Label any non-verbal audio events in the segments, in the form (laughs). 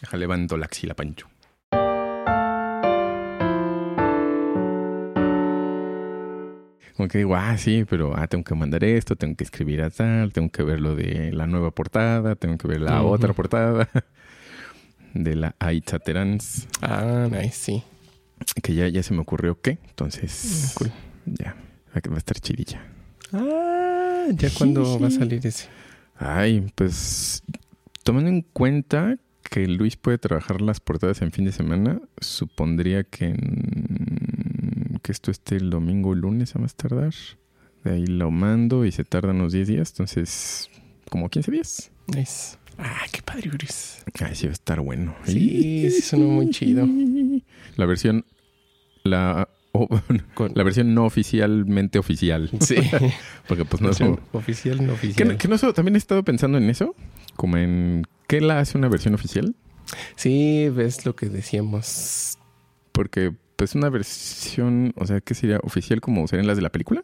Deja, levanto la axila, Pancho. Como que digo, ah, sí, pero ah, tengo que mandar esto, tengo que escribir a tal, tengo que ver lo de la nueva portada, tengo que ver la otra portada (laughs) de la Aitza Terans, Ah, nice, sí. que ya, ya se me ocurrió qué. Entonces, Cool. ya, va a estar chidilla. Ah, ¿ya cuándo va a salir ese? Ay, pues tomando en cuenta que Luis puede trabajar las portadas en fin de semana, supondría que, en- que esto esté el domingo o lunes a más tardar. De ahí lo mando y se tardan unos 10 días, entonces como 15 días. Nice. Ah, qué padre, Gris. Ay, sí va a estar bueno. Sí, sí sonó muy chido. La versión, la, o- Con- la versión no oficialmente oficial. Sí. (laughs) Porque pues no Versión oficial, no Que, oficial. no- que no también he estado pensando en eso, como en qué la hace una versión oficial. Sí, ves lo que decíamos. Porque, pues, una versión, o sea, ¿qué sería oficial como serían las de la película?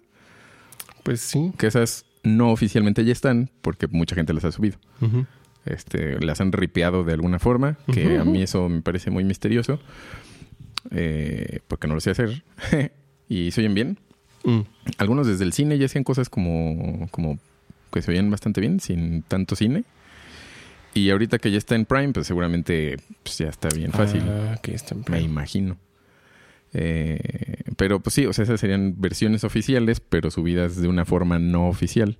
Pues sí. Que esas no oficialmente ya están, porque mucha gente las ha subido. Este, las han ripeado de alguna forma, que a mí eso me parece muy misterioso, eh, porque no lo sé hacer. (laughs) y se oyen bien. Mm. Algunos desde el cine ya hacían cosas como, como que se oían bastante bien, sin tanto cine. Y ahorita que ya está en Prime, pues seguramente pues, ya está bien fácil. Ah, que está en Me Prime. imagino. Eh, pero pues sí, o sea, esas serían versiones oficiales, pero subidas de una forma no oficial.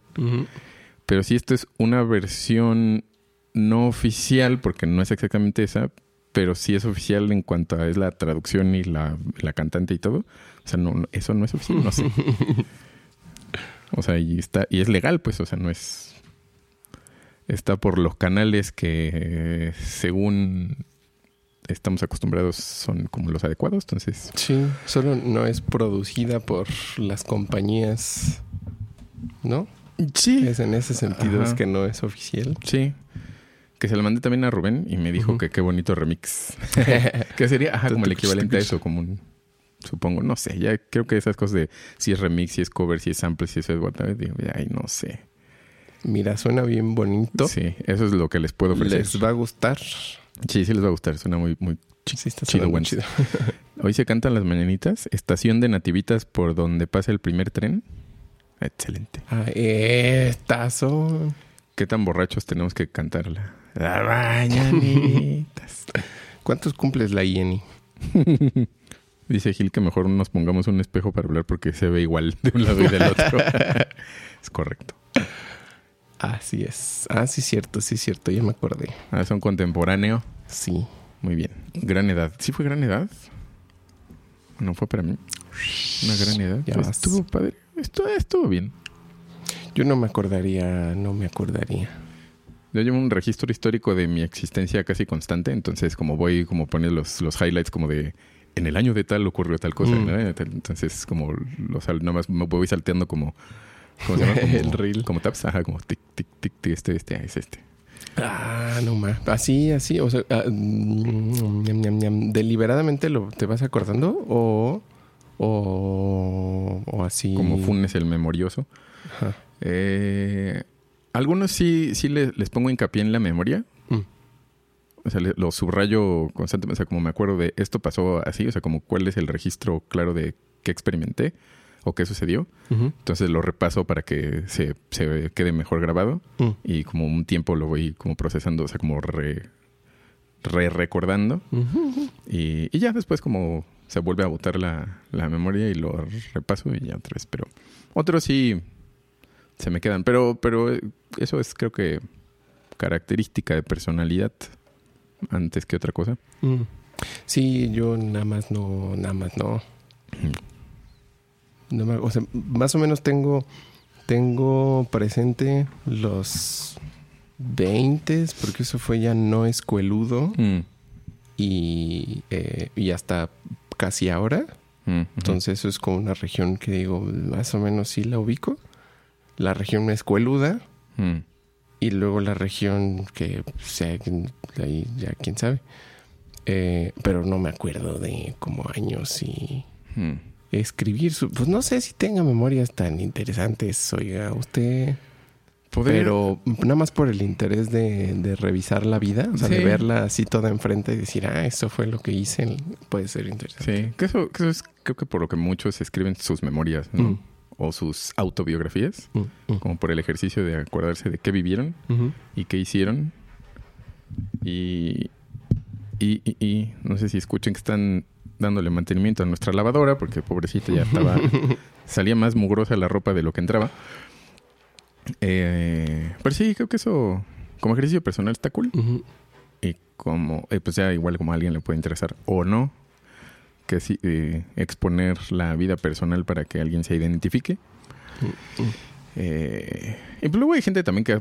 Pero si esto es una versión no oficial, porque no es exactamente esa, pero sí es oficial en cuanto a es la traducción y la, la cantante y todo. O sea, no, no- eso no es oficial, no sé. (laughs) O sea, y está, y es legal, pues, o sea, no es. Está por los canales que, según estamos acostumbrados, son como los adecuados. Entonces, Sí, solo no es producida por las compañías, ¿no? sí, Es en ese sentido Ajá. es que no es oficial. sí. Que se la mandé también a Rubén y me dijo que qué bonito remix. (laughs) (laughs) que sería ajá, como el equivalente a eso, como un. Supongo, no sé, ya creo que esas cosas de si es remix, si es cover, si es sample, si es whatever, digo, ay, no sé. Mira, suena bien bonito. Sí, eso es lo que les puedo ofrecer. Les va a gustar. Sí, sí les va a gustar, suena muy, muy Sí, está Chido, bueno. chido. (laughs) Hoy se cantan las mañanitas. Estación de nativitas por donde pasa el primer tren. Excelente. Ah, estas son. ¿Qué tan borrachos tenemos que cantarla? Las mañanitas. (laughs) ¿Cuántos cumples la IENI? (laughs) Dice Gil que mejor nos pongamos un espejo para hablar porque se ve igual de un lado y del otro. es correcto. Así es. Ah, sí, cierto, sí, cierto. Ya me acordé. Ah, son contemporáneo. Sí. Muy bien. Gran edad. ¿Sí fue gran edad? No fue para mí. Una gran edad. Ya vas. estuvo padre. Estuvo, estuvo bien. Yo no me acordaría, no me acordaría. Yo llevo un registro histórico de mi existencia casi constante, entonces como voy como poner los, los highlights como de en el año de tal ocurrió tal cosa, Mm. ¿no? Entonces como los sal- nada más me voy salteando como ¿cómo se llama? (laughs) Como, El reel. Como taps, ajá, como tic, tic, tic, tic, este, este, es este. Ah, no más. Así, así. O sea, ah, mm, ñam, ñam, ñam. deliberadamente lo te vas acordando o o, o así. Como Funes el memorioso. Ajá. Eh, algunos sí, sí les, les pongo hincapié en la memoria. Mm. O sea, le- lo subrayo constantemente. O sea, como me acuerdo de esto pasó así. O sea, como cuál es el registro claro de qué experimenté o qué sucedió. Entonces lo repaso para que se, se quede mejor grabado. Mm. Y como un tiempo lo voy como procesando. O sea, como re, re recordando. Y, y ya después como se vuelve a botar la, la memoria y lo repaso y ya otra vez. Pero otros sí se me quedan. Pero, pero eh, eso es creo que característica de personalidad antes que otra cosa. Mm. Sí, yo nada más no, nada más no. No me- o sea, más o menos tengo, tengo presente los 20, porque eso fue ya no escueludo Mm, y, eh, y hasta casi ahora. mm. Entonces eso es como una región que digo, más o menos sí la ubico. La región escueluda Mm, y luego la región que sea, ahí ya quién sabe. Eh, pero no me acuerdo de como años y. escribir. su- pues no sé si tenga memorias tan interesantes. Oiga, usted. Pero nada más por el interés de, de revisar la vida, o sea, de verla así toda enfrente y decir, ah, eso fue lo que hice, puede ser interesante. Sí, que eso, que eso es creo que por lo que muchos escriben sus memorias, ¿no? Mm. O sus autobiografías, mm, mm. como por el ejercicio de acordarse de qué vivieron y qué hicieron. Y, y, y, no sé si escuchen que están dándole mantenimiento a nuestra lavadora, porque pobrecita ya estaba, (laughs) salía más mugrosa la ropa de lo que entraba. Eh, pero sí, creo que eso, como ejercicio personal, está cool. Y como, eh, pues ya igual como a alguien le puede interesar o no, que sí, eh, exponer la vida personal para que alguien se identifique. Eh, y pues luego hay gente también que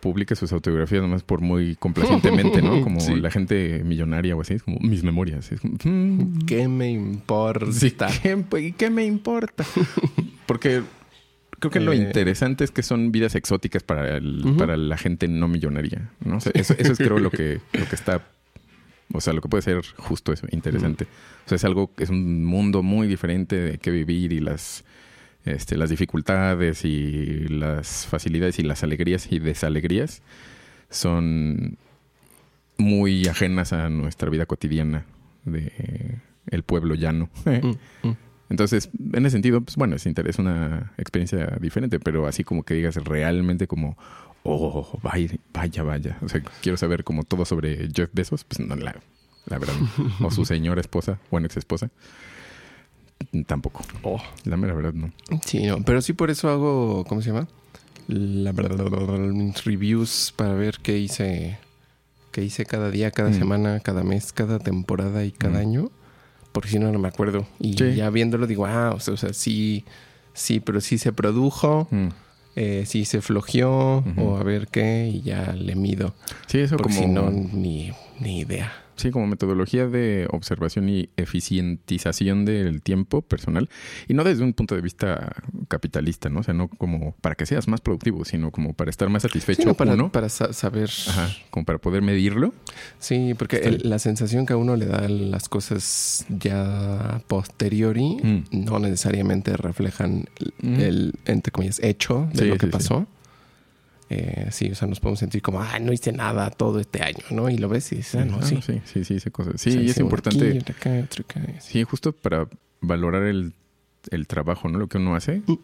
publica sus autobiografías nomás por muy complacientemente, ¿no? (laughs) Como la gente millonaria o así, es como mis memorias. Mm". ¿Qué me importa? ¿qué, ¿qué me importa? (laughs) Porque creo que lo eh. interesante es que son vidas exóticas para, para la gente no millonaria, ¿no? eso, es creo lo que, lo que está, o sea, lo que puede ser justo eso, interesante. O sea, es algo, es un mundo muy diferente de qué vivir y las este, las dificultades y las facilidades y las alegrías y desalegrías son muy ajenas a nuestra vida cotidiana de el pueblo llano. (laughs) Mm, mm. Entonces, en ese sentido, pues bueno, es, es una experiencia diferente, pero así como que digas realmente como, oh, vaya, vaya, vaya. O sea, quiero saber como todo sobre Jeff Bezos, pues no, la, la verdad. o su (laughs) señora esposa, o ex esposa. Tampoco. Oh. La mera verdad no. Sí, no. Pero sí por eso hago, ¿cómo se llama? La verdad, reviews para ver qué hice, qué hice cada día, cada mm. semana, cada mes, cada temporada y cada mm. año. Porque si no, no me acuerdo. Y ya viéndolo digo, ah, o sea, sí, sí, pero sí se produjo. Mm. Eh, sí se flojeó o a ver qué y ya le mido. Sí, eso como... si no, ni, ni idea. Sí, como metodología de observación y eficientización del tiempo personal. Y no desde un punto de vista capitalista, ¿no? O sea, no como para que seas más productivo, sino como para estar más satisfecho. para, para saber. Ajá, como para poder medirlo. Sí, porque la sensación que a uno le da las cosas ya posteriori mm. no necesariamente reflejan mm. el, entre comillas, hecho de lo que pasó. Eh, sí, o sea, nos podemos sentir como, ah, no hice nada todo este año, ¿no? Y lo ves y dices, ah, no, sí. sí. Sí, sí, cosas. Sí, y es importante. sí, justo para valorar el, el, trabajo, ¿no? Lo que uno hace. Mm.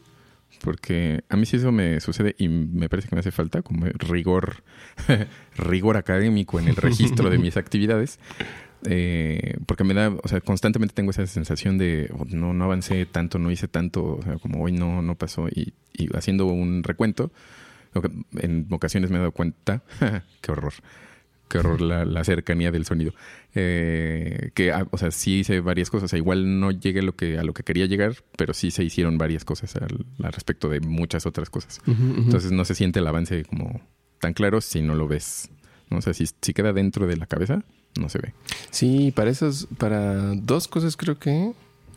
Porque a mí sí eso me sucede y me parece que me hace falta como rigor, (laughs) rigor académico en el registro de mis (laughs) actividades. Eh, porque me da, o sea, constantemente tengo esa sensación de oh, no, no avancé tanto, no hice tanto, o sea, como hoy no, no pasó. Y, y haciendo un recuento, en ocasiones me he dado cuenta, (laughs) qué horror, qué horror la, cercanía del sonido. Eh, que, ah, o sea, sí hice varias cosas. O sea, igual no llegué a lo que, a lo que quería llegar, pero sí se hicieron varias cosas al, respecto de muchas otras cosas. Entonces no se siente el avance como tan claro si no lo ves. ¿no? O sea, si, si queda dentro de la cabeza, no se ve. Sí, para esos, para dos cosas creo que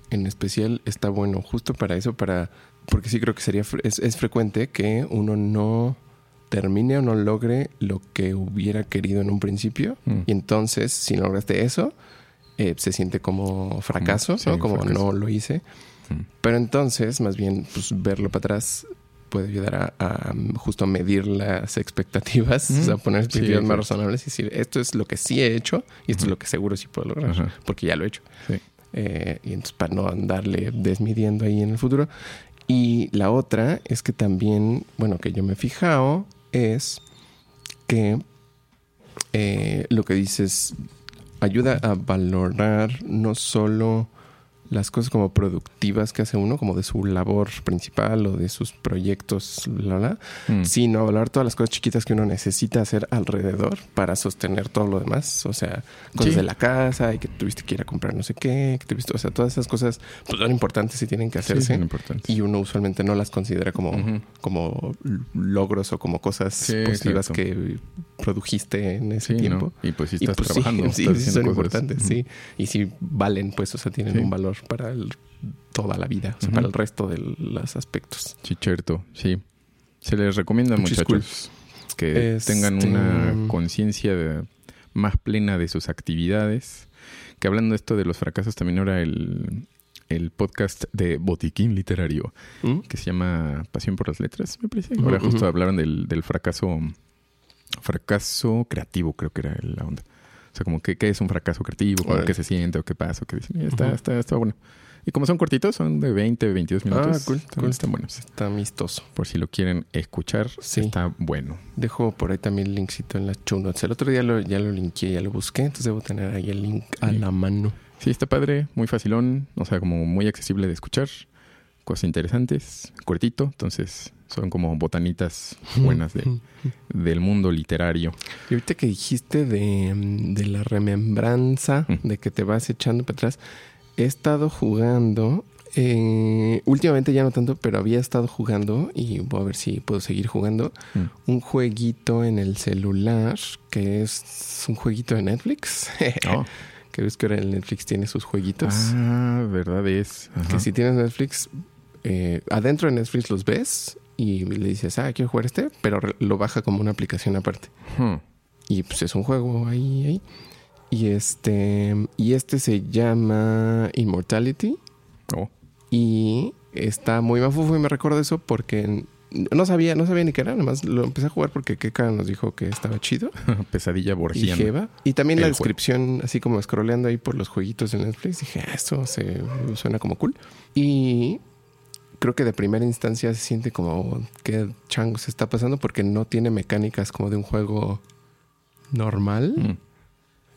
en especial está bueno, justo para eso, para porque sí creo que sería es, frecuente que uno no termine o no logre lo que hubiera querido en un principio mm. y entonces si no lograste eso eh, se siente como fracaso, mm, ¿no? Como no lo hice. Mm. Pero entonces, más bien, pues verlo para atrás puede ayudar a, justo a medir las expectativas, o sea, poner expectativas más razonables y decir, esto es lo que sí he hecho y esto es lo que seguro sí puedo lograr, porque ya lo he hecho. Eh, y entonces para no andarle desmidiendo ahí en el futuro. Y la otra es que también, bueno, que yo me he fijado es que eh, lo que dices ayuda a valorar no solo las cosas como productivas que hace uno, como de su labor principal o de sus proyectos, la, mm. sino hablar todas las cosas chiquitas que uno necesita hacer alrededor para sostener todo lo demás. O sea, cosas de la casa y que tuviste que ir a comprar no sé qué, que tuviste, o sea, todas esas cosas pues, son importantes y tienen que hacerse. y uno usualmente no las considera como, como logros o como cosas positivas que produjiste en ese tiempo. Y pues si estás pues, trabajando. (laughs) Sí, sí, son importantes, sí. Y si valen, pues, o sea, tienen un valor para toda la vida, o sea, para el resto de los aspectos. Sí, cierto, sí. Se les recomienda, muchachos, que tengan una este, conciencia más plena de sus actividades. Que hablando de esto de los fracasos, también ahora el, el podcast de Botiquín Literario, ¿Mm? que se llama Pasión por las Letras, me parece. Ahora justo hablaron del, del fracaso, fracaso creativo, creo que era la onda. O sea, como que qué es un fracaso creativo, como qué se siente o qué pasa, o qué dicen. Y Está, está, está bueno. Y como son cortitos, son de 20, 22 minutos. Ah, cool, cool. están buenos. Está amistoso. Por si lo quieren escuchar, Sí. está bueno. Dejo por ahí también el linkcito en las show notes. El otro día lo, ya lo linké, ya lo busqué, entonces debo tener ahí el link a Sí. la mano. Sí, está padre, muy facilón, o sea, como muy accesible de escuchar, cosas interesantes, cortito, entonces son como botanitas buenas de, del mundo literario. Y ahorita que dijiste de, mm, de la remembranza, Mm. de que te vas echando para atrás, he estado jugando, eh, últimamente ya no tanto, pero había estado jugando y voy a ver si puedo seguir jugando, Mm. un jueguito en el celular que es un jueguito de Netflix. (laughs) Oh. que ves que ahora el Netflix tiene sus jueguitos. Ah, verdad es. Ajá. Que si tienes Netflix, eh, adentro de Netflix los ves y le dices, ah, quiero jugar este, pero lo baja como una aplicación aparte. Hmm. Y pues es un juego ahí, ahí. Y este, y este se llama Immortality Oh. y está muy mafufo y me recuerdo eso porque no sabía, no sabía ni qué era, nada más lo empecé a jugar porque Keka nos dijo que estaba chido. (laughs) Pesadilla Y borgiana. dije, va. Y también la El juego. descripción, así como scrolleando ahí por los jueguitos de Netflix, dije, ah, esto se suena como cool. Y creo que de primera instancia se siente como qué chango se está pasando porque no tiene mecánicas como de un juego normal. Mm.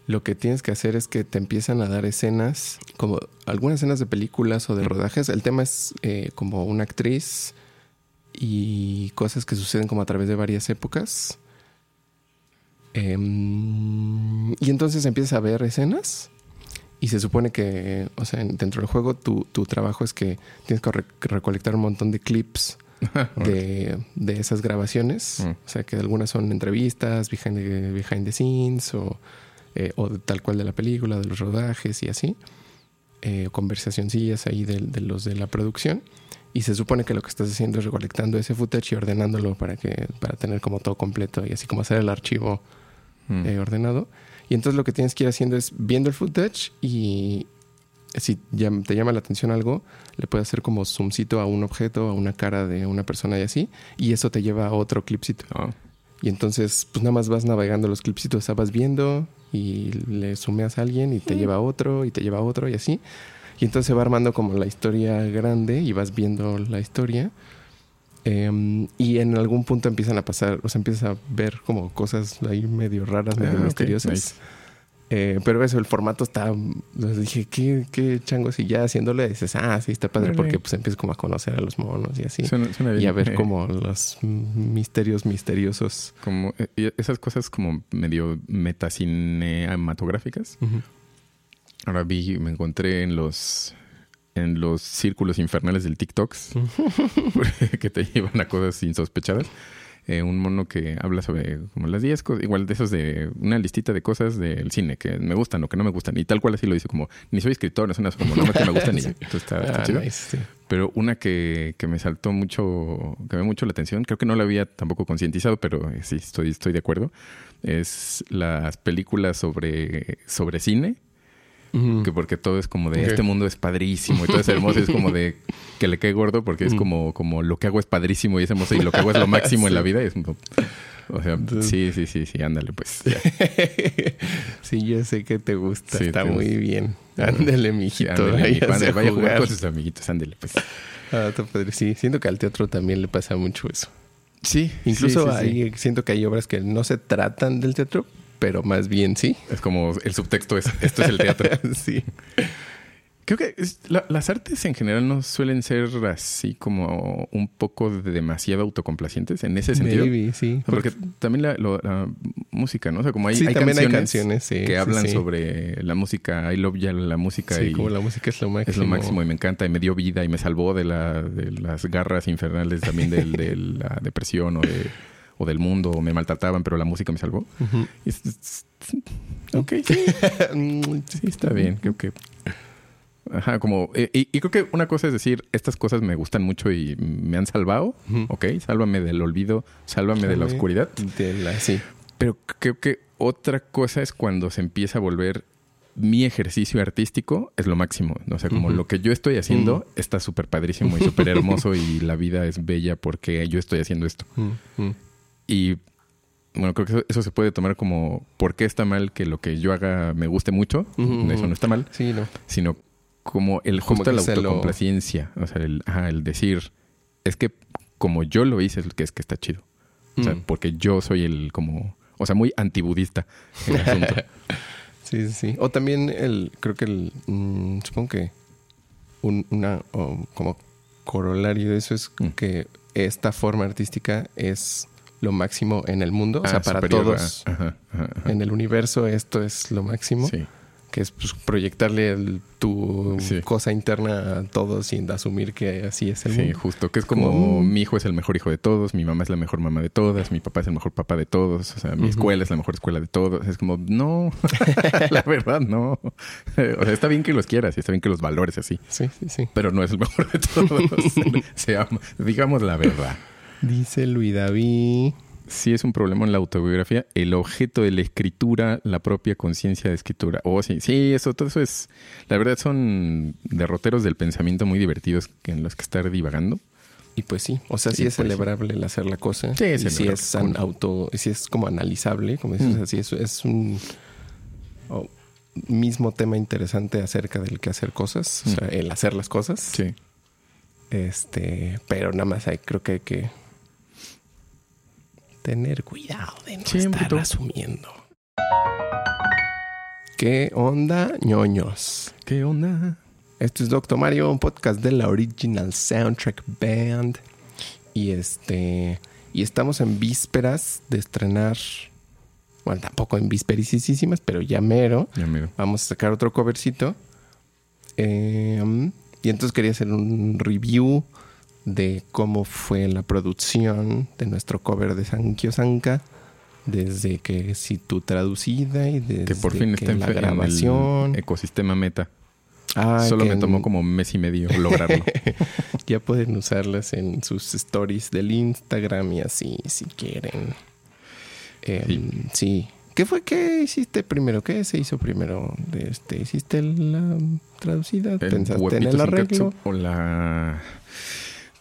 Lo que tienes que hacer es que te empiezan a dar escenas, como algunas escenas de películas o de rodajes. El tema es eh, como una actriz y cosas que suceden como a través de varias épocas. Em, y entonces empiezas a ver escenas y se supone que, o sea, dentro del juego tu, tu trabajo es que tienes que re- recolectar un montón de clips (laughs) de, de esas grabaciones. Mm. O sea, que algunas son entrevistas, behind the, behind the scenes o, eh, o de tal cual de la película, de los rodajes y así. Eh, conversacioncillas ahí de, de los de la producción. Y se supone que lo que estás haciendo es recolectando ese footage y ordenándolo para que para tener como todo completo y así como hacer el archivo Mm. eh, ordenado. Y entonces lo que tienes que ir haciendo es viendo el footage y si te llama la atención algo, le puedes hacer como zoomcito a un objeto, a una cara de una persona y así. Y eso te lleva a otro clipcito. Oh. Y entonces, pues nada más vas navegando los clipsitos, o sea, vas viendo y le sumeas a alguien y te lleva a otro y te lleva a otro y así. Y entonces se va armando como la historia grande y vas viendo la historia. Em, y en algún punto empiezan a pasar, o sea, empiezas a ver como cosas ahí medio raras, medio Ah, misteriosas. nice. Eh, pero eso, el formato está. Les dije, ¿qué, qué changos? Y ya haciéndole, dices, ah, sí, está padre, porque pues empiezas como a conocer a los monos y así. Suena, suena bien. y a ver Eh, como los misterios misteriosos. Como eh, esas cosas como medio metacinematográficas. Ahora vi, me encontré en los en los círculos infernales del TikToks (laughs) que te llevan a cosas insospechadas. Eh, un mono que habla sobre como las 10 cosas, igual de esos de una listita de cosas del cine que me gustan o que no me gustan. Y tal cual así lo dice como, ni soy escritor, es una como, no me, que me gustan y (laughs) ya. Entonces está, está Ah, chido. nice, sí. Pero una que, que me saltó mucho, que me mucho la atención, creo que no la había tampoco concientizado, pero eh, sí, estoy, estoy de acuerdo, es las películas sobre, sobre cine, Que porque todo es como de este mundo es padrísimo y todo es hermoso, y es como de (laughs) que le cae gordo porque es como, como lo que hago es padrísimo y es hermoso y lo que hago es lo máximo en la (laughs) Sí. vida. y es como- o sea, Entonces- sí, sí, sí, sí, ándale, pues. (laughs) sí, yo sé que te gusta. Sí, Está te muy gusta. bien. Ándale, Sí, mijito. ándale, mi hace vaya a jugar con sus amiguitos, ándale, pues. Ah, está padre. Sí, siento que al teatro también le pasa mucho eso. Sí, Incluso sí, sí, sí. ahí siento que hay obras que no se tratan del teatro, pero más bien sí. Es como el subtexto es, esto es el teatro. (laughs) sí. Creo que es- la- las artes en general no suelen ser así como un poco de demasiado autocomplacientes en ese sentido. Maybe, sí. Porque también la, lo- la música, ¿no? O sea, como hay, sí, hay también canciones, hay canciones sí, que sí, hablan sobre la música, I love ya la música Sí, y como la música es lo máximo. es lo máximo y me encanta y me dio vida y me salvó de, la, de las garras infernales también del- de, la depresión o, de, o del mundo, o me maltrataban, pero la música me salvó. Y es- es- ok, sí. (laughs) Sí, está bien, creo que. Ajá, como. y, y creo que una cosa es decir, estas cosas me gustan mucho y me han salvado. Ujú. Ok, sálvame del olvido, sálvame de la oscuridad. De la, sí. Pero creo que otra cosa es cuando se empieza a volver mi ejercicio artístico es lo máximo. O sea, como lo que yo estoy haciendo está súper padrísimo y súper hermoso y la vida es bella porque yo estoy haciendo esto. Y bueno, creo que eso, se puede tomar como por qué está mal que lo que yo haga me guste mucho. Eso no está mal. Sí, no. Sino como el justo la autocomplacencia. O sea, el, el decir, es que como yo lo hice, es que es que está chido. O sea, porque yo soy el como, o sea, muy antibudista en el asunto. (laughs) Sí, sí. O también el, creo que el, mm, supongo que un, una, como corolario de eso es mm. que esta forma artística es lo máximo en el mundo, o sea, ah, para todos. En el universo esto es lo máximo. Sí que es pues, proyectarle tu cosa interna a todos sin asumir que así es el mundo. Sí, justo, que es como, mi hijo es el mejor hijo de todos, mi mamá es la mejor mamá de todas, mi papá es el mejor papá de todos, o sea, mi escuela es la mejor escuela de todos. Es como, no, (laughs) la verdad, no. o sea, está bien que los quieras y está bien que los valores así. Sí, sí, sí. Pero no es el mejor de todos. (laughs) digamos la verdad. Dice Luis David sí es un problema en la autobiografía, el objeto de la escritura, la propia conciencia de escritura. Oh, sí, sí, eso, todo eso es, la verdad son derroteros del pensamiento muy divertidos en los que estar divagando. Y pues sí, o sea, sí, es pues celebrable el hacer la cosa. Sí, es y si es auto, si es como analizable, como dices, mm. así es, es un mismo tema interesante acerca del que hacer cosas, o mm. sea, el hacer las cosas. Sí. Este, pero nada más hay, creo que hay que tener cuidado de no estar asumiendo. ¿Qué onda, ñoños? ¿Qué onda? Esto es Doctor Mario, un podcast de la Original Soundtrack Band. Y este. Y estamos en vísperas de estrenar. Bueno, tampoco en vísperisísimas, pero ya mero. Ya mero. Vamos a sacar otro covercito. Em, y entonces quería hacer un review de cómo fue la producción de nuestro cover de Sankyo Sanka desde que si tu traducida y desde que por fin está en la grabación el ecosistema meta ah, solo me tomó como un mes y medio lograrlo (laughs) ya pueden usarlas en sus stories del Instagram y así si quieren em, sí. ¿Qué fue que hiciste primero? ¿Qué se hizo primero? Este, ¿Hiciste la traducida? ¿Pensaste en el arreglo? O la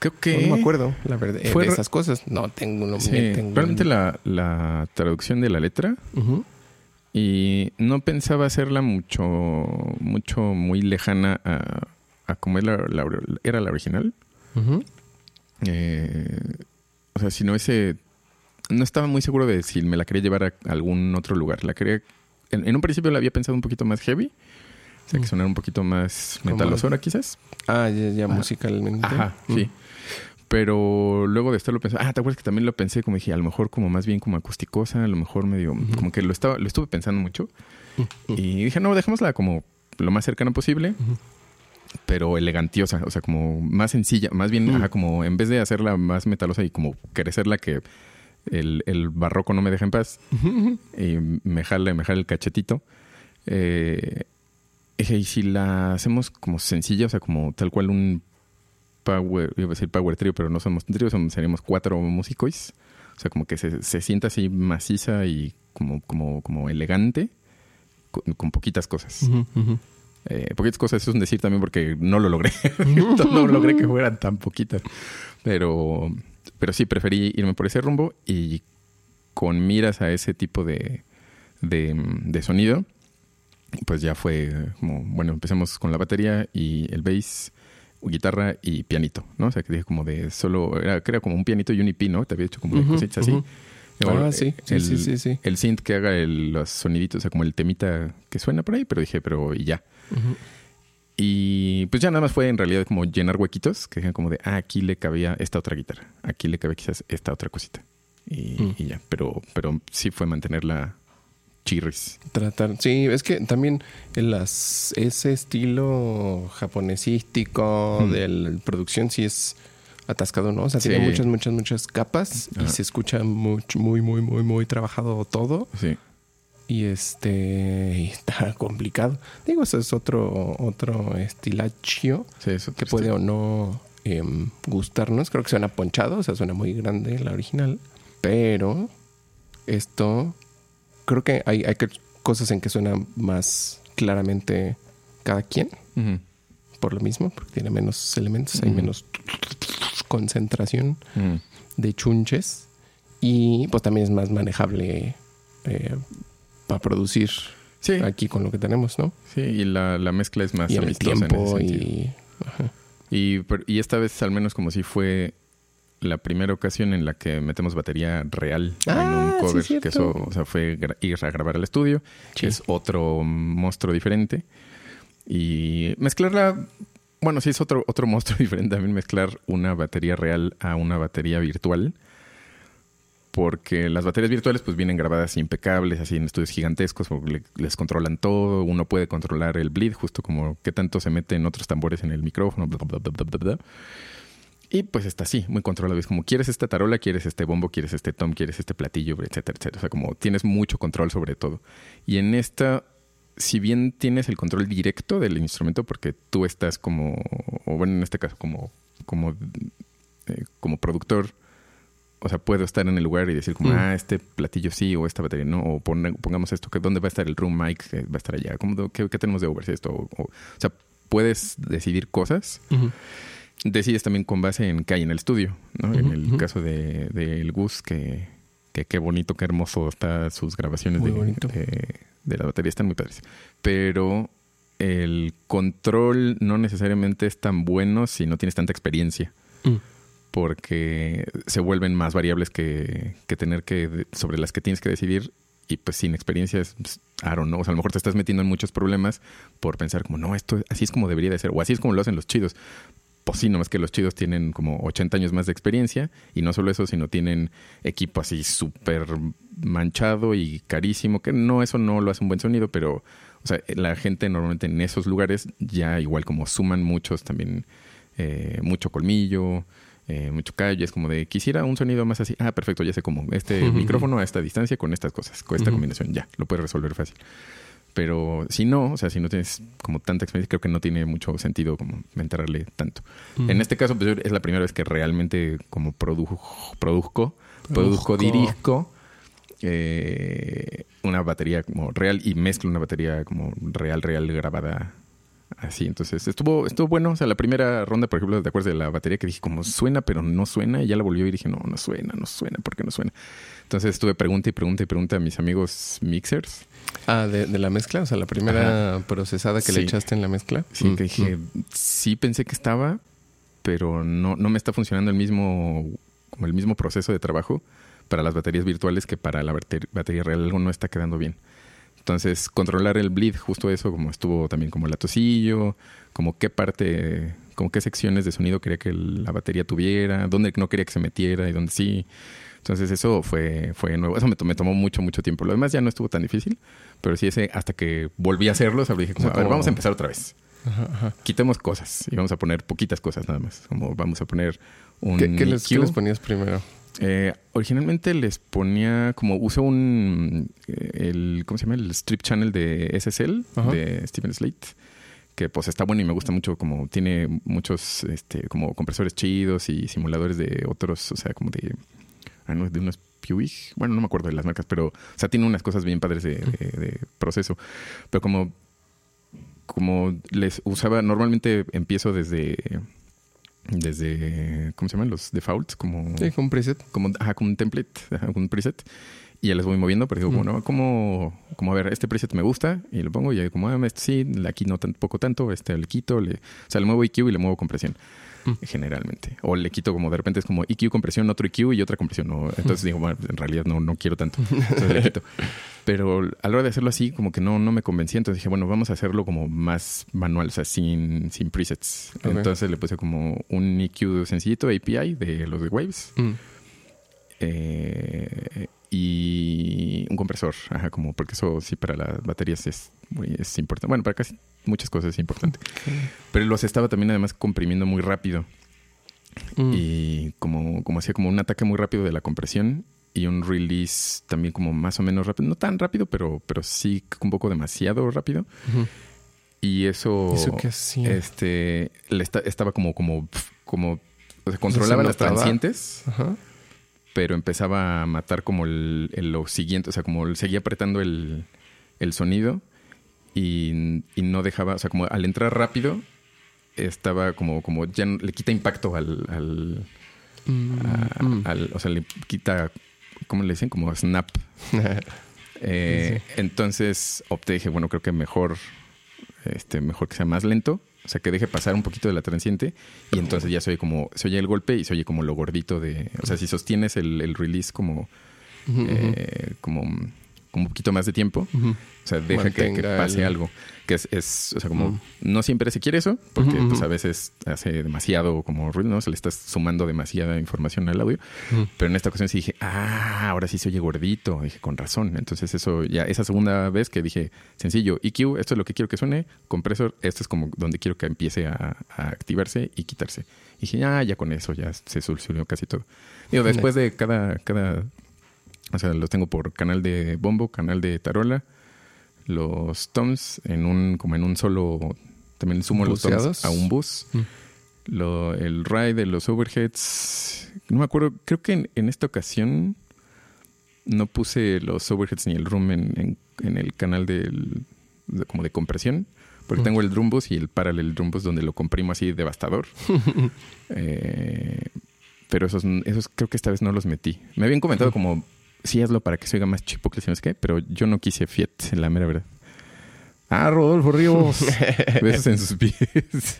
Creo que. No me acuerdo, la verdad. Fue de esas cosas. No tengo. No realmente la, la, traducción de la letra. Y no pensaba hacerla mucho, mucho, muy lejana a, a como era la, era la original. eh, o sea, si no ese. No estaba muy seguro de si me la quería llevar a algún otro lugar. La quería. En, un principio la había pensado un poquito más heavy. O sea, que sonara un poquito más metalosora, quizás. Ah, ya, ya musicalmente. Ajá, sí. Pero luego de estarlo pensando, ah, ¿te acuerdas que también lo pensé? Como dije, a lo mejor como más bien como acusticosa, a lo mejor medio, como que lo estaba, lo estuve pensando mucho. Y dije, no, dejémosla como lo más cercano posible, pero elegantiosa, o sea, como más sencilla, más bien, como en vez de hacerla más metalosa y como crecerla que el, el barroco no me deja en paz, y me jale, me jale el cachetito. Eh, y si la hacemos como sencilla, o sea, como tal cual un power, iba a decir power trio, pero no somos un trio, somos, seríamos cuatro músicos. O sea, como que se, se sienta así maciza y como, como, como elegante, con, poquitas cosas. Eh, poquitas cosas, eso es un decir también porque no lo logré. (laughs) (laughs) no logré que fueran tan poquitas. Pero, pero sí, preferí irme por ese rumbo y con miras a ese tipo de, de, de sonido, pues ya fue como, bueno, empezamos con la batería y el bass guitarra y pianito, ¿no? O sea, que dije como de solo, era, era como un pianito y un IP, ¿no? Te había hecho como cositas así. Ah, sí, sí, el, sí, sí, El synth que haga los soniditos, o sea, como el temita que suena por ahí, pero dije, pero y ya. Y pues ya nada más fue en realidad como llenar huequitos, que dijeron como de, ah, aquí le cabía esta otra guitarra, aquí le cabía quizás esta otra cosita. Y, mm. y ya, pero, pero sí fue mantenerla chirris. Tratar, sí, es que también las, ese estilo japonesístico de la producción sí es atascado, ¿no? O sea, tiene muchas, muchas, muchas capas y se escucha muy, muy, muy, muy, muy trabajado todo. Sí. Y este está (laughs) complicado. Digo, eso es otro, otro estilacho que puede o no em, gustarnos. Creo que suena ponchado, o sea, suena muy grande la original. Pero esto creo que hay, hay cosas en que suena más claramente cada quien, por lo mismo, porque tiene menos elementos, hay menos concentración de chunches y pues también es más manejable eh, para producir Sí, aquí con lo que tenemos, ¿no? sí, y la, la mezcla es más y en el amistosa en tiempo ese sentido. y... ajá. Y, y esta vez al menos como si fue la primera ocasión en la que metemos batería real Ah, en un sí, cover, que eso o sea, fue ir a grabar al estudio, Sí. que es otro monstruo diferente. Y mezclarla, bueno, sí es otro, otro (laughs) monstruo diferente también mezclar una batería real a una batería virtual. Porque las baterías virtuales pues vienen grabadas impecables, así en estudios gigantescos, les controlan todo, uno puede controlar el bleed, justo como qué tanto se mete en otros tambores en el micrófono, bla, bla, bla, bla, bla, bla. Y pues está así, muy controlado. Es como quieres esta tarola, quieres este bombo, quieres este tom, quieres este platillo, etcétera, etcétera. O sea, como tienes mucho control sobre todo. Y en esta, si bien tienes el control directo del instrumento, porque tú estás como, o bueno, en este caso, como, como, eh, como productor, o sea, puedo estar en el lugar y decir como, Mm. ah, este platillo sí, o esta batería no, o pon- pongamos esto, que ¿dónde va a estar el room mic? Va a estar allá. ¿Cómo, qué, qué tenemos de overs esto? O, o- o sea, puedes decidir cosas. Decides también con base en qué hay en el estudio, ¿no? en el caso de, del Gus, que, que qué bonito, qué hermoso está sus grabaciones de, bonito. de, de la batería, están muy padres. Pero el control no necesariamente es tan bueno si no tienes tanta experiencia, Mm. porque se vuelven más variables que, que tener que, sobre las que tienes que decidir. Y pues sin experiencia es, I don't know. O sea, a lo mejor te estás metiendo en muchos problemas por pensar como, no, esto así es como debería de ser, o así es como lo hacen los chidos. Pues sí, nomás que los chidos tienen como 80 años más de experiencia y no solo eso, sino tienen equipo así súper manchado y carísimo, que no, eso no lo hace un buen sonido, pero, o sea, la gente normalmente en esos lugares ya igual como suman muchos también, eh, mucho colmillo, eh, mucho callo, es como de, quisiera un sonido más así, ah, perfecto, ya sé cómo, este micrófono a esta distancia con estas cosas, con esta combinación, ya, lo puedes resolver fácil. Pero si no, o sea, si no tienes como tanta experiencia, creo que no tiene mucho sentido como entrarle tanto. En este caso, pues, es la primera vez que realmente como produjo, produzco, Produzco. produzco, dirijo eh, una batería como real y mezclo una batería como real, real grabada así. Entonces estuvo, estuvo bueno. O sea, la primera ronda, por ejemplo, ¿te acuerdas de la batería que dije como suena, pero no suena? Y ya la volvió y dije, no, no suena, no suena, ¿por qué no suena? Entonces estuve pregunta y pregunta y pregunta a mis amigos mixers. Ah, de, de la mezcla, o sea, la primera procesada que le echaste en la mezcla. Sí, Mm, que dije, sí pensé que estaba, pero no, no me está funcionando el mismo, como el mismo proceso de trabajo para las baterías virtuales que para la bater- batería real. Algo no está quedando bien. Entonces, controlar el bleed, justo eso, como estuvo también como el atosillo, como qué parte, como qué secciones de sonido quería que la batería tuviera, dónde no quería que se metiera y dónde sí. Entonces, eso fue, fue nuevo. Eso me, me tomó mucho, mucho tiempo. Lo demás ya no estuvo tan difícil, pero sí ese, hasta que volví a hacerlo, o sea, dije, como, O sea, a ver, como- vamos a empezar otra vez Ajá, ajá. quitemos cosas y vamos a poner poquitas cosas nada más. Como vamos a poner un ¿Qué, qué les, qué EQ. les ponías primero? Eh, originalmente les ponía como uso un eh, el ¿cómo se llama? el strip channel de SSL Ajá. de Steven Slate que pues está bueno y me gusta mucho como tiene muchos este como compresores chidos y simuladores de otros, o sea, como de de unos Puig, bueno, no me acuerdo de las marcas, pero o sea, tiene unas cosas bien padres de, de- de proceso. Pero como como les usaba normalmente empiezo desde desde ¿cómo se llaman? los defaults como Sí, con un preset. como, ajá, como un template, ajá, como un preset. Y ya les voy moviendo, pero digo, Mm. como, como, como, a ver, este preset me gusta y lo pongo y como, ah, este sí, aquí no tampoco tanto, este le quito, le, o sea, le muevo EQ y le muevo compresión. Generalmente. O le quito como de repente es como EQ, compresión, otro EQ y otra compresión. ¿no? Entonces digo, bueno, en realidad no, no quiero tanto. (laughs) Entonces le quito. Pero a la hora de hacerlo así, como que no, no me convencía. Entonces dije, bueno, vamos a hacerlo como más manual, o sea, sin, sin presets. Entonces le puse como un EQ sencillito, API de los de Waves. Mm. Eh, y un compresor, ajá, como porque eso sí para las baterías es muy es importante. Bueno, para casi muchas cosas es importante. Pero los estaba también además comprimiendo muy rápido Mm. y como, como hacía como un ataque muy rápido de la compresión y un release también como más o menos rápido, no tan rápido, pero, pero sí un poco demasiado rápido. Y eso, ¿Eso qué hacía? este, le esta- estaba como, como, como, o sea, controlaba las notaba? transientes Ajá. Pero empezaba a matar como el, el- lo siguiente, o sea, como seguía apretando el, el sonido y, y no dejaba, o sea, como al entrar rápido, estaba como, como ya no- le quita impacto al, al, a- Mm. al- o sea, le quita, ¿cómo le dicen? Como snap. (laughs) Eh, Entonces opté, dije, bueno, creo que mejor, este, mejor que sea más lento. O sea, que deje pasar un poquito de la transiente y entonces ya se oye como, se oye el golpe y se oye como lo gordito de, o sea, si sostienes el, el release como, eh, como, como un poquito más de tiempo, o sea, deja que, pase el- algo. Que es, es, o sea, como no siempre se quiere eso, porque pues a veces hace demasiado como ruido, ¿no? Se le estás sumando demasiada información al audio. Pero en esta ocasión sí dije, ah, ahora sí se oye gordito. Dije, con razón. Entonces eso ya, esa segunda vez que dije, sencillo, EQ, esto es lo que quiero que suene, compresor, esto es como donde quiero que empiece a, a activarse y quitarse. Y dije, ah, ya con eso ya se solucionó casi todo. Digo, después de cada, cada, o sea, los tengo por canal de bombo, canal de tarola, los toms en un, como en un solo, también sumo los toms ¿Buceados? a un bus Mm. lo, el ride, los overheads. No me acuerdo, creo que en, en esta ocasión no puse los overheads ni el room en, en- en el canal del, de- como de compresión. Porque Mm. tengo el drum bus y el parallel drum bus donde lo comprimo así devastador. (laughs) Eh, pero esos, esos creo que esta vez no los metí. Me habían comentado como, sí, hazlo para que se oiga más chipocle, ¿sabes qué? Pero yo no quise Fiat, en la mera verdad. Ah, Rodolfo Ríos. (laughs) Besos en sus pies. (laughs)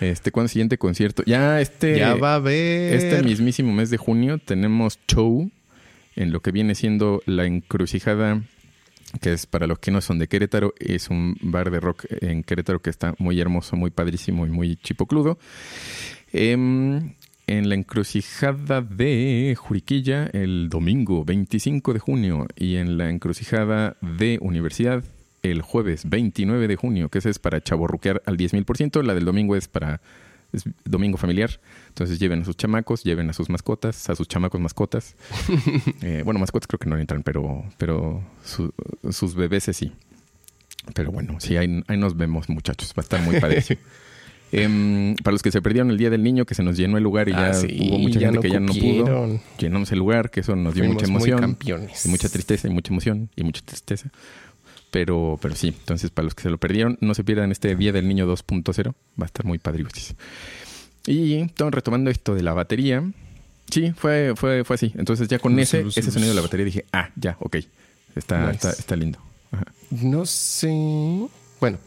este, ¿cuándo siguiente concierto? Ya este, ya va a ver. este mismísimo mes de junio tenemos show en lo que viene siendo la encrucijada, que es para los que no son de Querétaro, es un bar de rock en Querétaro que está muy hermoso, muy padrísimo y muy chipocludo. Em, en la encrucijada de Juriquilla el domingo 25 de junio y en la encrucijada de Universidad el jueves 29 de junio, que ese es para chaborruquear al 10.000%, la del domingo es para es domingo familiar, entonces lleven a sus chamacos, lleven a sus mascotas, a sus chamacos mascotas. (laughs) Eh, bueno, mascotas creo que no entran, pero, pero su- sus bebés sí. Pero bueno, sí, ahí, ahí nos vemos muchachos, va a estar muy padre. (laughs) Em, para los que se perdieron el Día del Niño, que se nos llenó el lugar y Ah, ya sí, hubo mucha ya gente no que ya no pudo, llenamos el lugar, que eso nos dio Fuimos mucha muy emoción. campeones. Y mucha tristeza y mucha emoción y mucha tristeza. Pero, pero sí, entonces para los que se lo perdieron, no se pierdan este Día del Niño 2.0. Va a estar muy padre. Y entonces, retomando esto de la batería, sí, fue, fue, fue así. Entonces ya con ese, ese sonido de la batería dije, ah, ya, ok. Está, Nice. está, está lindo. Ajá. No sé. Bueno,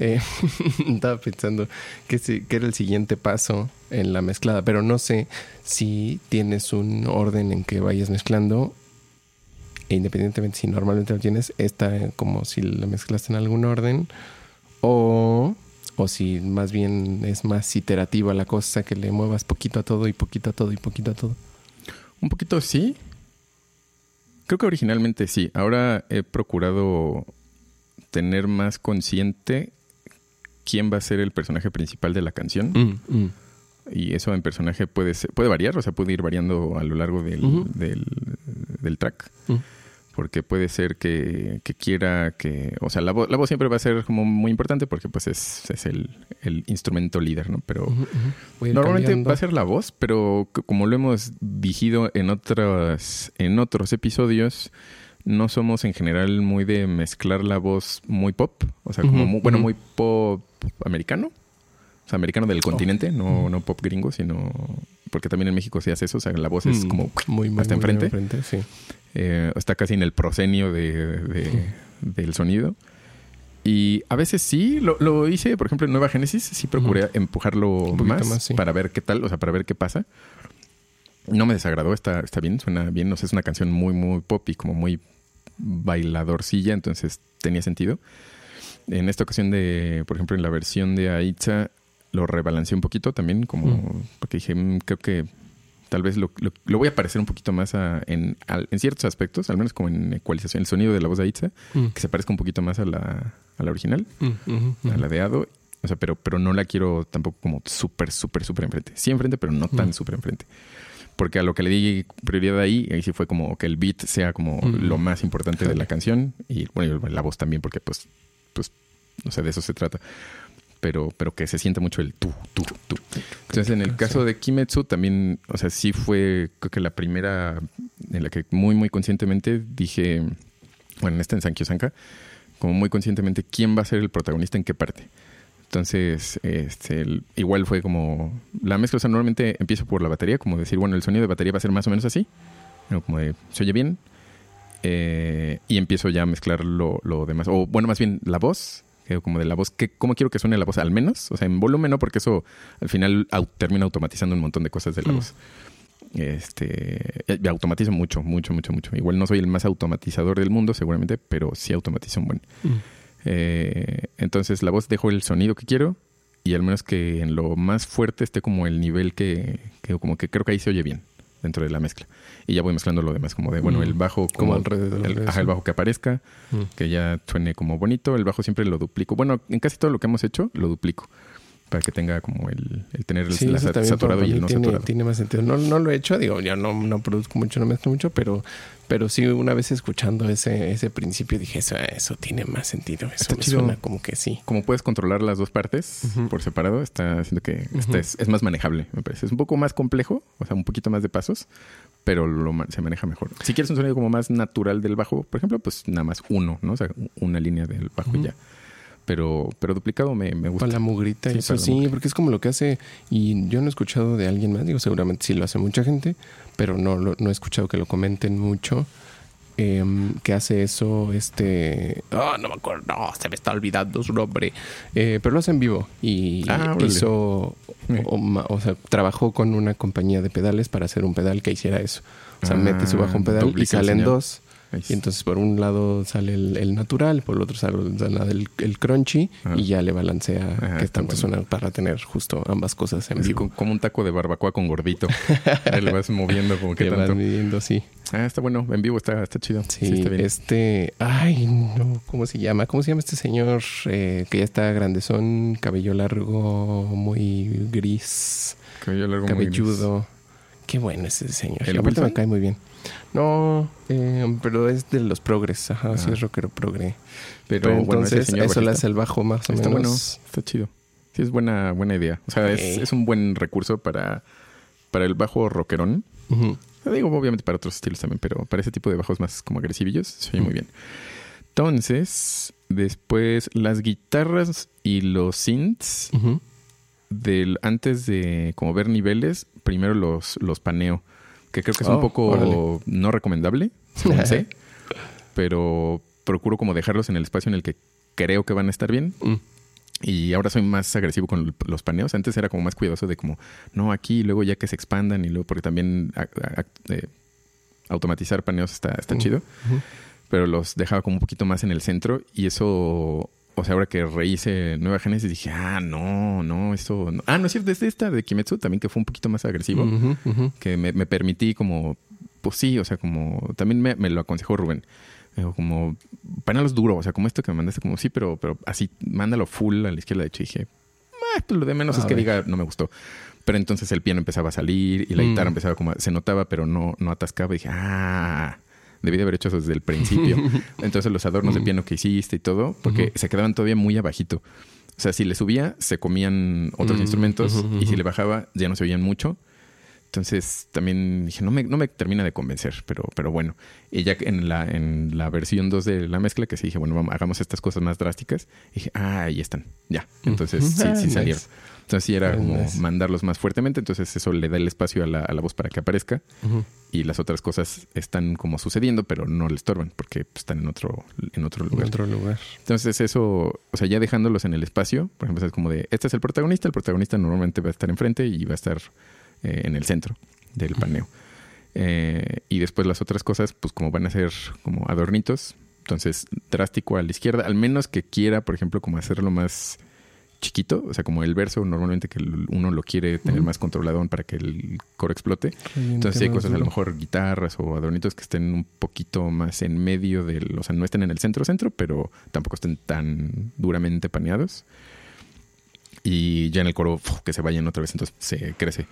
eh, (laughs) estaba pensando que, que era el siguiente paso en la mezclada, pero no sé si tienes un orden en que vayas mezclando. E independientemente si normalmente lo tienes, está como si la mezclaste en algún orden. O, o si más bien es más iterativa la cosa, que le muevas poquito a todo y poquito a todo y poquito a todo. Un poquito sí. Creo que originalmente sí. Ahora he procurado tener más consciente quién va a ser el personaje principal de la canción. Mm, Y eso en personaje puede ser- puede variar, o sea, puede ir variando a lo largo del, del, del track. Mm. Porque puede ser que, que quiera que. O sea, la voz, la voz siempre va a ser como muy importante porque pues es, es el, el instrumento líder, ¿no? Pero normalmente cambiando. va a ser la voz, pero como lo hemos digido en otras, en otros episodios, no somos en general muy de mezclar la voz muy pop. O sea, como muy, bueno, muy pop americano. O sea, americano del continente, no, no pop gringo, sino. Porque también en México se hace eso. O sea, la voz es Mm, como muy, muy, hasta muy enfrente. enfrente, sí. eh, está casi en el proscenio de, de- del sonido. Y a veces sí, lo, lo hice, por ejemplo, en Nueva Génesis, sí procuré empujarlo más, más, sí. para ver qué tal, o sea, para ver qué pasa. No me desagradó, está, está bien, suena bien, o sea, es una canción muy, muy pop y como muy bailadorcilla, entonces tenía sentido. En esta ocasión de, por ejemplo, en la versión de Aitza, lo rebalanceé un poquito también, como Mm. porque dije, "Mm, creo que tal vez lo, lo- lo voy a parecer un poquito más a- en, al- en ciertos aspectos, al menos como en ecualización, el sonido de la voz de Aitza, Mm, que se parezca un poquito más a la, a la original, mm, a la de Ado. O sea, pero, pero no la quiero tampoco como súper, súper, súper enfrente. Sí enfrente, pero no tan Mm. súper enfrente. Porque a lo que le di prioridad ahí, ahí sí fue como que el beat sea como Mm. lo más importante de la canción. Y bueno, la voz también, porque pues, pues, no sé, de eso se trata. Pero, pero que se sienta mucho el tú, tú, tú. Entonces, en el caso de Kimetsu también, o sea, sí fue, creo que la primera en la que muy, muy conscientemente dije, bueno, en esta en Sankyo Sanka, como muy conscientemente quién va a ser el protagonista en qué parte. Entonces, este, igual fue como la mezcla, o sea, normalmente empiezo por la batería, como decir, bueno, el sonido de batería va a ser más o menos así, como de, se oye bien, eh, y empiezo ya a mezclar lo, lo demás, o bueno, más bien la voz, que como de la voz, que, ¿cómo quiero que suene la voz al menos? O sea, en volumen no, porque eso al final au- termina automatizando un montón de cosas de la Mm. voz. Este, y automatizo mucho, mucho, mucho, mucho. Igual no soy el más automatizador del mundo, seguramente, pero sí automatizo un buen. Eh, entonces la voz dejo el sonido que quiero y al menos que en lo más fuerte esté como el nivel que, que como que creo que ahí se oye bien dentro de la mezcla. Y ya voy mezclando lo demás, como de, bueno, Mm. el bajo Como como, alrededor el, ajá, el bajo que aparezca, Mm. que ya suene como bonito. El bajo siempre lo duplico. Bueno, en casi todo lo que hemos hecho lo duplico para que tenga como el, el tener el Sí, la saturado y el no tiene, saturado. tiene más sentido. No, no lo he hecho, digo, yo no, no produzco mucho, no mezclo mucho, pero, pero sí una vez escuchando ese, ese principio dije, eso, eso tiene más sentido. Eso Está me chido. suena como que sí. Como puedes controlar las dos partes por separado, está haciendo que este es, es más manejable, me parece. Es un poco más complejo, o sea, un poquito más de pasos, pero lo, se maneja mejor. Si quieres un sonido como más natural del bajo, por ejemplo, pues nada más uno, ¿no? O sea, una línea del bajo y ya. Pero, pero duplicado me, me gusta. Para la mugrita, Sí, eso sí, porque es como lo que hace, y yo no he escuchado de alguien más, digo, seguramente sí lo hace mucha gente, pero no, lo- no he escuchado que lo comenten mucho. em, que hace eso, este. Ah, no me acuerdo, no, se me está olvidando su nombre. Eh, pero lo hace en vivo y Ah, hizo. Eh. O, sea, trabajó con una compañía de pedales para hacer un pedal que hiciera eso. O sea, Ah, mete su bajo un pedal y salen señal. dos. Y entonces por un lado sale el, el natural, por el otro sale el, el crunchy Ajá. y ya le balancea Ajá, que tanto bueno. suena para tener justo ambas cosas en Es vivo. co- como un taco de barbacoa con gordito. (laughs) Ahí le vas moviendo como que vas tanto. midiendo, sí. Ah, está bueno. En vivo está, está chido. Sí, Sí, está bien. este... Ay, no, ¿cómo se llama? ¿Cómo se llama este señor eh, que ya está grandezón, cabello largo, muy gris, Cabello largo muy gris. Qué bueno ese señor. ¿El aparte me cae muy bien. No, eh, pero es de los progres. Ajá, sí Ah. es rockero progre. Pero, bueno, entonces señor eso le hace el bajo más o Está menos. bueno. Está chido. Sí, es buena, buena idea. O sea, es, es un buen recurso para, para el bajo rockerón. Ujú. Digo, obviamente para otros estilos también, pero para ese tipo de bajos más como agresivillos se oye muy bien. Entonces, después las guitarras y los synths del antes de como ver niveles, primero los, los paneo, que creo que es un Oh, poco órale. no recomendable, según (laughs) sé, pero procuro como dejarlos en el espacio en el que creo que van a estar bien Mm. y ahora soy más agresivo con los paneos. Antes era como más cuidadoso de como, no, aquí y luego ya que se expandan y luego porque también a- a- eh, automatizar paneos está, está Mm. chido, pero los dejaba como un poquito más en el centro y eso, o sea, ahora que rehice Nueva Genesis dije, ah, no, no, eso, no. ah, no es cierto, es esta de Kimetsu también que fue un poquito más agresivo, que me, me permití como, pues sí, o sea, como, también me, me lo aconsejó Rubén. Dijo como, panelos duro, o sea, como esto que me mandaste, como sí, pero, pero así, mándalo full a la izquierda. De hecho, dije, ah, pues lo de menos A es que diga, no me gustó. Pero entonces el piano empezaba a salir y la Mm. guitarra empezaba como, se notaba, pero no, no atascaba. Y dije, ah, debí de haber hecho eso desde el principio. (laughs) entonces los adornos de piano que hiciste y todo, porque se quedaban todavía muy abajito. O sea, si le subía, se comían otros Mm, instrumentos y si le bajaba, ya no se oían mucho. Entonces también dije, no me, no me termina de convencer, pero, pero bueno. Y ya en la, en la versión 2 de la mezcla, que sí dije, bueno, vamos, hagamos estas cosas más drásticas, dije, ah, ahí están, ya. Entonces sí, sí (laughs) nice. salieron. Entonces sí era como mandarlos más fuertemente, entonces eso le da el espacio a la, a la voz para que aparezca y las otras cosas están como sucediendo, pero no le estorban porque están en otro, en otro En lugar. otro lugar. Entonces eso, o sea, ya dejándolos en el espacio, por ejemplo, es como de, este es el protagonista, el protagonista normalmente va a estar enfrente y va a estar eh, en el centro del paneo. Eh, y después las otras cosas, pues como van a ser como adornitos, entonces drástico a la izquierda, al menos que quiera, por ejemplo, como hacerlo más chiquito, o sea, como el verso normalmente que uno lo quiere tener más controlado para que el coro explote. Entonces sí hay cosas, a lo mejor guitarras o adornitos que estén un poquito más en medio del, o sea, no estén en el centro centro, pero tampoco estén tan duramente paneados. Y ya en el coro que se vayan otra vez, entonces se crece.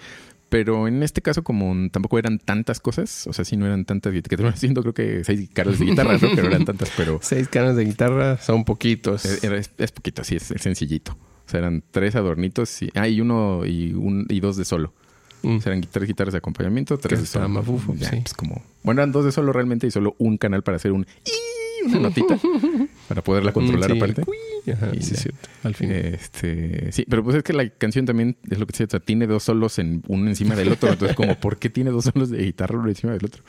Pero en este caso, como tampoco eran tantas cosas, o sea, sí no eran tantas, que terminaron (laughs) siendo creo que seis caras de guitarra, ¿no? pero eran tantas, pero (laughs) Seis canas de guitarra son poquitos. es, era- es- es poquito, así es, es sencillito. O sea, eran tres adornitos y, ah, y uno y, un, y dos de solo. Mm. O sea, eran tres guitarras de acompañamiento, tres de solo. mafufo, Ya, sí. pues como, bueno, eran dos de solo realmente y solo un canal para hacer un una (laughs) notita. para poderla controlar Mm, sí, aparte. el cuí, ajá, Y sí, cierto. Al fin. Este, sí, pero pues es que la canción también es lo que decía, o sea, tiene dos solos en uno encima del otro, entonces como ¿por qué tiene dos solos de guitarra uno encima del otro?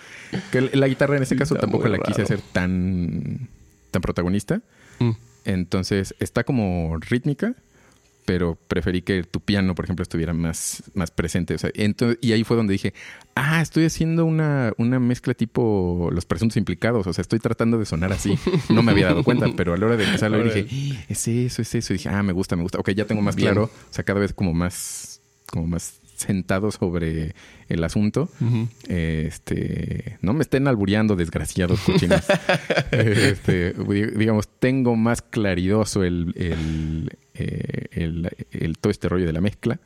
Que la guitarra en este caso Está tampoco la quise hacer tan tan protagonista, Mm. entonces está como rítmica, pero preferí que tu piano, por ejemplo, estuviera más, más presente. O sea, entonces, y ahí fue donde dije, ah, estoy haciendo una, una mezcla tipo los presuntos implicados. O sea, estoy tratando de sonar así. (laughs) No me había dado cuenta, pero a la hora de empezarlo Órale. dije, es eso, es eso. Y dije, ah, me gusta, me gusta. Ok, ya tengo más Bien. claro. O sea, cada vez como más, como más sentado sobre el asunto. Este, no me estén albureando, desgraciados cochinos. (laughs) este, di- digamos, tengo más claridoso el, el, eh, el- el- todo este rollo de la mezcla.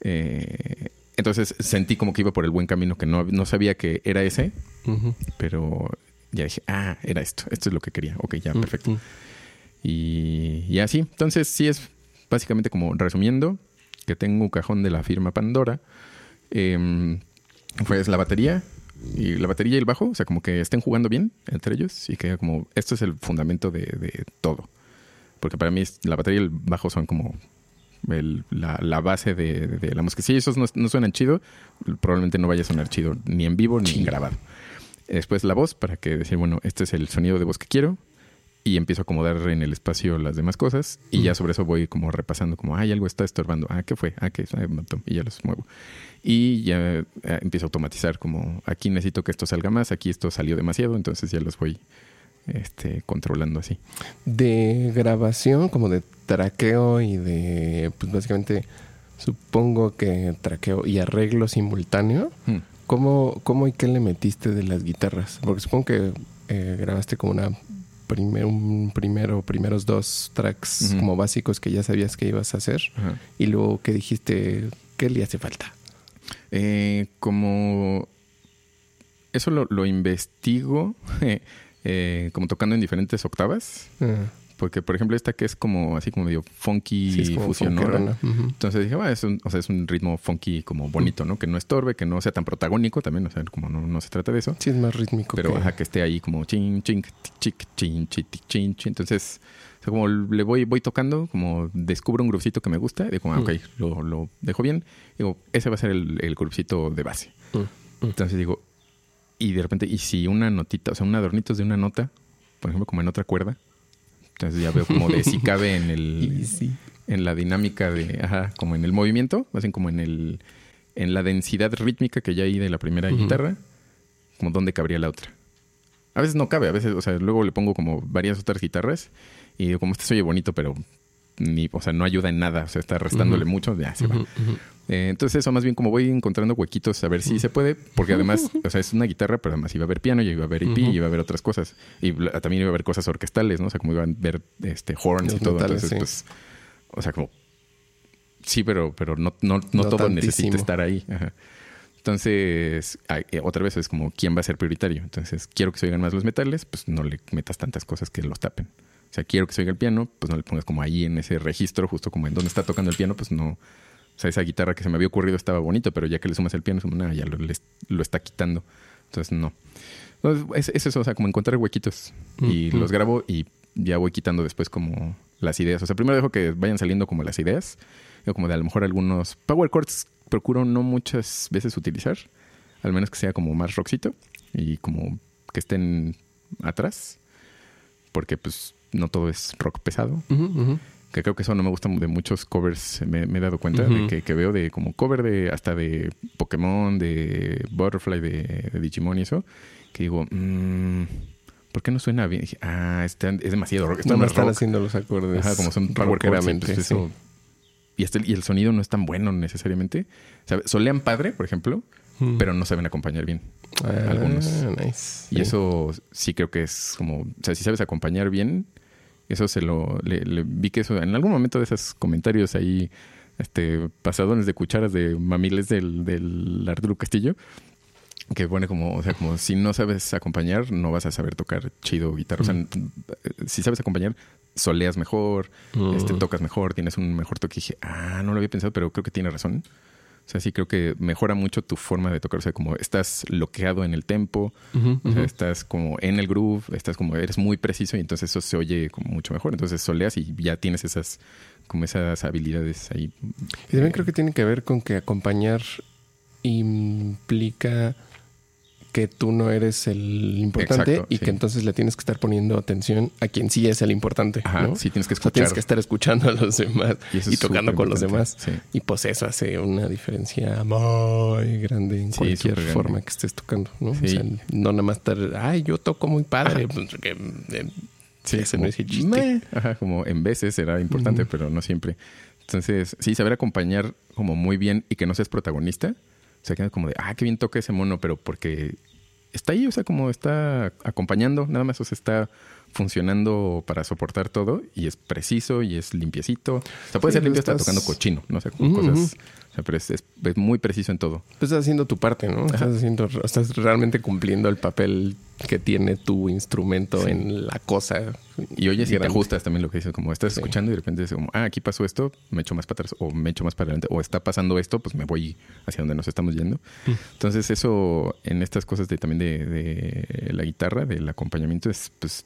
Eh, entonces sentí como que iba por el buen camino, que no, no sabía que era ese, pero ya dije, ah, era esto, esto es lo que quería. Ok, ya, Mm, perfecto. mm. Y, y así. Entonces, sí es básicamente como resumiendo, que tengo un cajón de la firma Pandora. Em, pues la batería y la batería y el bajo, o sea, como que estén jugando bien entre ellos y que como esto es el fundamento de, de todo. Porque para mí la batería y el bajo son como el- la, la base de, de la música. Si esos no, no suenan chido, probablemente no vaya a sonar chido ni en vivo ni en grabado. Después la voz para que decir, bueno, este es el sonido de voz que quiero y empiezo a acomodar en el espacio las demás cosas y ya sobre eso voy como repasando como, ay, algo está estorbando, ah, ¿qué fue? Ah, ¿qué? Ah, y ya los muevo. Y ya eh, empiezo a automatizar como, aquí necesito que esto salga más, aquí esto salió demasiado, entonces ya los voy este, controlando así. De grabación, como de traqueo y de, pues básicamente, supongo que traqueo y arreglo simultáneo. Hmm. ¿Cómo, cómo y qué le metiste de las guitarras? Porque supongo que eh, grabaste como una primer, un primero, primeros dos tracks como básicos que ya sabías que ibas a hacer. Y luego que dijiste, ¿qué le hace falta? Eh, como eso lo, lo investigo (laughs) eh, como tocando en diferentes octavas. Ah, Porque, por ejemplo, esta que es como así como medio funky sí, fusionora. funkerona. Ujú. Entonces dije, bueno, es un, o sea, es un ritmo funky como bonito, ¿no? Que no estorbe, que no sea tan protagónico también, o sea, como no, no se trata de eso. Sí, es más rítmico. Pero que- ajá, que esté ahí como chin, chin, tic, chic, chin, chic, tic, chin, chin. Entonces, o sea, como le voy, voy tocando, como descubro un grupcito que me gusta, digo, ah, ok, lo, lo dejo bien. Digo, ese va a ser el, el grupcito de base. Mm, mm. Entonces digo, y de repente, y si una notita, o sea, un adornitos de una nota, por ejemplo, como en otra cuerda, entonces ya veo como de si cabe en el, (laughs) sí. en la dinámica de, ajá, como en el movimiento, más bien como en el, en la densidad rítmica que ya hay de la primera guitarra, como dónde cabría la otra. A veces no cabe, a veces, o sea, luego le pongo como varias otras guitarras y digo, como este se oye bonito, pero ni, o sea, no ayuda en nada, o sea, está restándole mucho, ya se va. Eh, entonces eso más bien como voy encontrando huequitos a ver si se puede, porque además, o sea, es una guitarra, pero además iba a haber piano, y iba a haber y iba a haber otras cosas. Y también iba a haber cosas orquestales, ¿no? O sea, como iban a ver este horns y todo. metales, Entonces, sí. pues, o sea, como sí, pero, pero no, no, no, No todo tantísimo. necesita estar ahí. Ajá. Entonces, eh, otra vez es como quién va a ser prioritario. Entonces, quiero que se oigan más los metales, pues no le metas tantas cosas que los tapen. Sea, quiero que se oiga el piano, pues no le pongas como ahí en ese registro, justo como en donde está tocando el piano, pues no. O sea, esa guitarra que se me había ocurrido estaba bonito, pero ya que le sumas el piano, nada, ya lo, les- lo está quitando. Entonces, no. Entonces, es, es eso, o sea, como encontrar huequitos y los grabo y ya voy quitando después como las ideas. O sea, primero dejo que vayan saliendo como las ideas, Digo, como de a lo mejor algunos power chords procuro no muchas veces utilizar, al menos que sea como más rockcito y como que estén atrás, porque pues no todo es rock pesado que creo que eso no me gusta de muchos covers, me, me he dado cuenta de que, que veo de como cover de hasta de Pokémon, de Butterfly, de, de Digimon y eso, que digo, mm, ¿por qué no suena bien? Dije, ah, este es demasiado rock, esto No no me es están rock. haciendo los acordes. Ajá, como son power chords, pues, sí. eso- y, este- y el sonido no es tan bueno necesariamente. O sea, solean padre, por ejemplo, Mm. pero no saben acompañar bien. Ah, algunos. nice. Y Sí. eso sí creo que es como, o sea, si sabes acompañar bien, eso se lo, le, le- vi que eso, en algún momento de esos comentarios ahí, este, pasadones de cucharas de mamiles del, del Arturo Castillo, que pone como, o sea, como si no sabes acompañar, no vas a saber tocar chido guitarra. O sea, si sabes acompañar, soleas mejor, Mm. este, tocas mejor, tienes un mejor toque. Y dije, ah, no lo había pensado, pero creo que tiene razón. O sea, sí creo que mejora mucho tu forma de tocar. O sea, como estás bloqueado en el tempo, o sea, estás como en el groove, estás como, eres muy preciso y entonces eso se oye como mucho mejor. Entonces soleas y ya tienes esas, como esas habilidades ahí. Y también creo que tiene que ver con que acompañar implica que tú no eres el importante Exacto, y sí. que entonces le tienes que estar poniendo atención a quien sí es el importante. Ajá, ¿no? sí tienes que O sea, tienes escuchar. que estar escuchando a los demás Y tocando con los demás. Y pues eso hace una diferencia muy grande en Sí, cualquier forma que estés tocando, ¿no? O sea, no nada más estar, ay, yo toco muy padre. Pues, que, eh, Sí, ese como, no es el chiste. Ajá, como en veces será importante, pero no siempre. Entonces, sí, saber acompañar como muy bien y que no seas protagonista. O sea, que como de, ah, qué bien toca ese mono, pero porque está ahí, o sea, como está acompañando, nada más, o sea, está funcionando para soportar todo y es preciso y es limpiecito. O sea, puede Sí, ser limpio estás- tocando cochino, no sé, como Ujú, cosas. Sea, pero es, es- es muy preciso en todo. Pues estás haciendo tu parte, ¿no? Estás haciendo, estás realmente cumpliendo el papel que tiene tu instrumento Sí. en la cosa. Y oye, si te ajustas también lo que dices, como estás Sí. escuchando y de repente es como, ah, aquí pasó esto, me echo más para atrás, o me echo más para adelante, o está pasando esto, pues me voy hacia donde nos estamos yendo. Mm. Entonces, eso en estas cosas de también de, de la guitarra, del acompañamiento, es pues,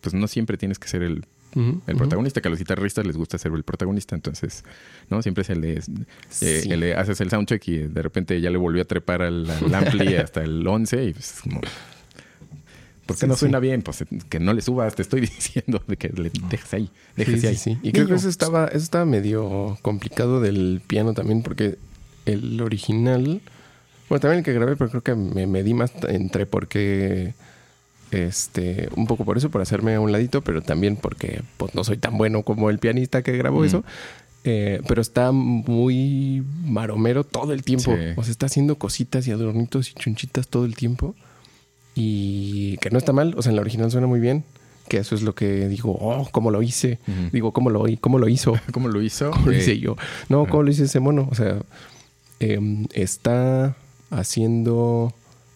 pues no siempre tienes que ser el, El protagonista, que a los guitarristas les gusta ser el protagonista, entonces, ¿no? Siempre se le, eh, Sí. le haces el soundcheck y de repente ya le volvió a trepar al, al ampli (laughs) hasta el 11 y pues es como... ¿Por qué Sí, no sí. suena bien? Pues que no le subas, te estoy (laughs) diciendo de que le dejes ahí, sí, ahí. sí. Y creo que eso estaba, eso estaba medio complicado del piano también, porque el original, bueno, también el que grabé, pero creo que me medí más entre porque, este, un poco por eso, por hacerme a un ladito, pero también porque pues, no soy tan bueno como el pianista que grabó Mm. eso. Eh, pero está muy maromero todo el tiempo. Sí. O sea, está haciendo cositas y adornitos y chunchitas todo el tiempo. Y que no está mal. O sea, en la original suena muy bien. Que eso es lo que digo, oh, ¿cómo lo hice? Digo, ¿cómo lo, (laughs) cómo lo hizo? ¿Cómo lo hizo? ¿Cómo lo hice yo? No, ¿cómo lo hice ese mono? O sea, em, está haciendo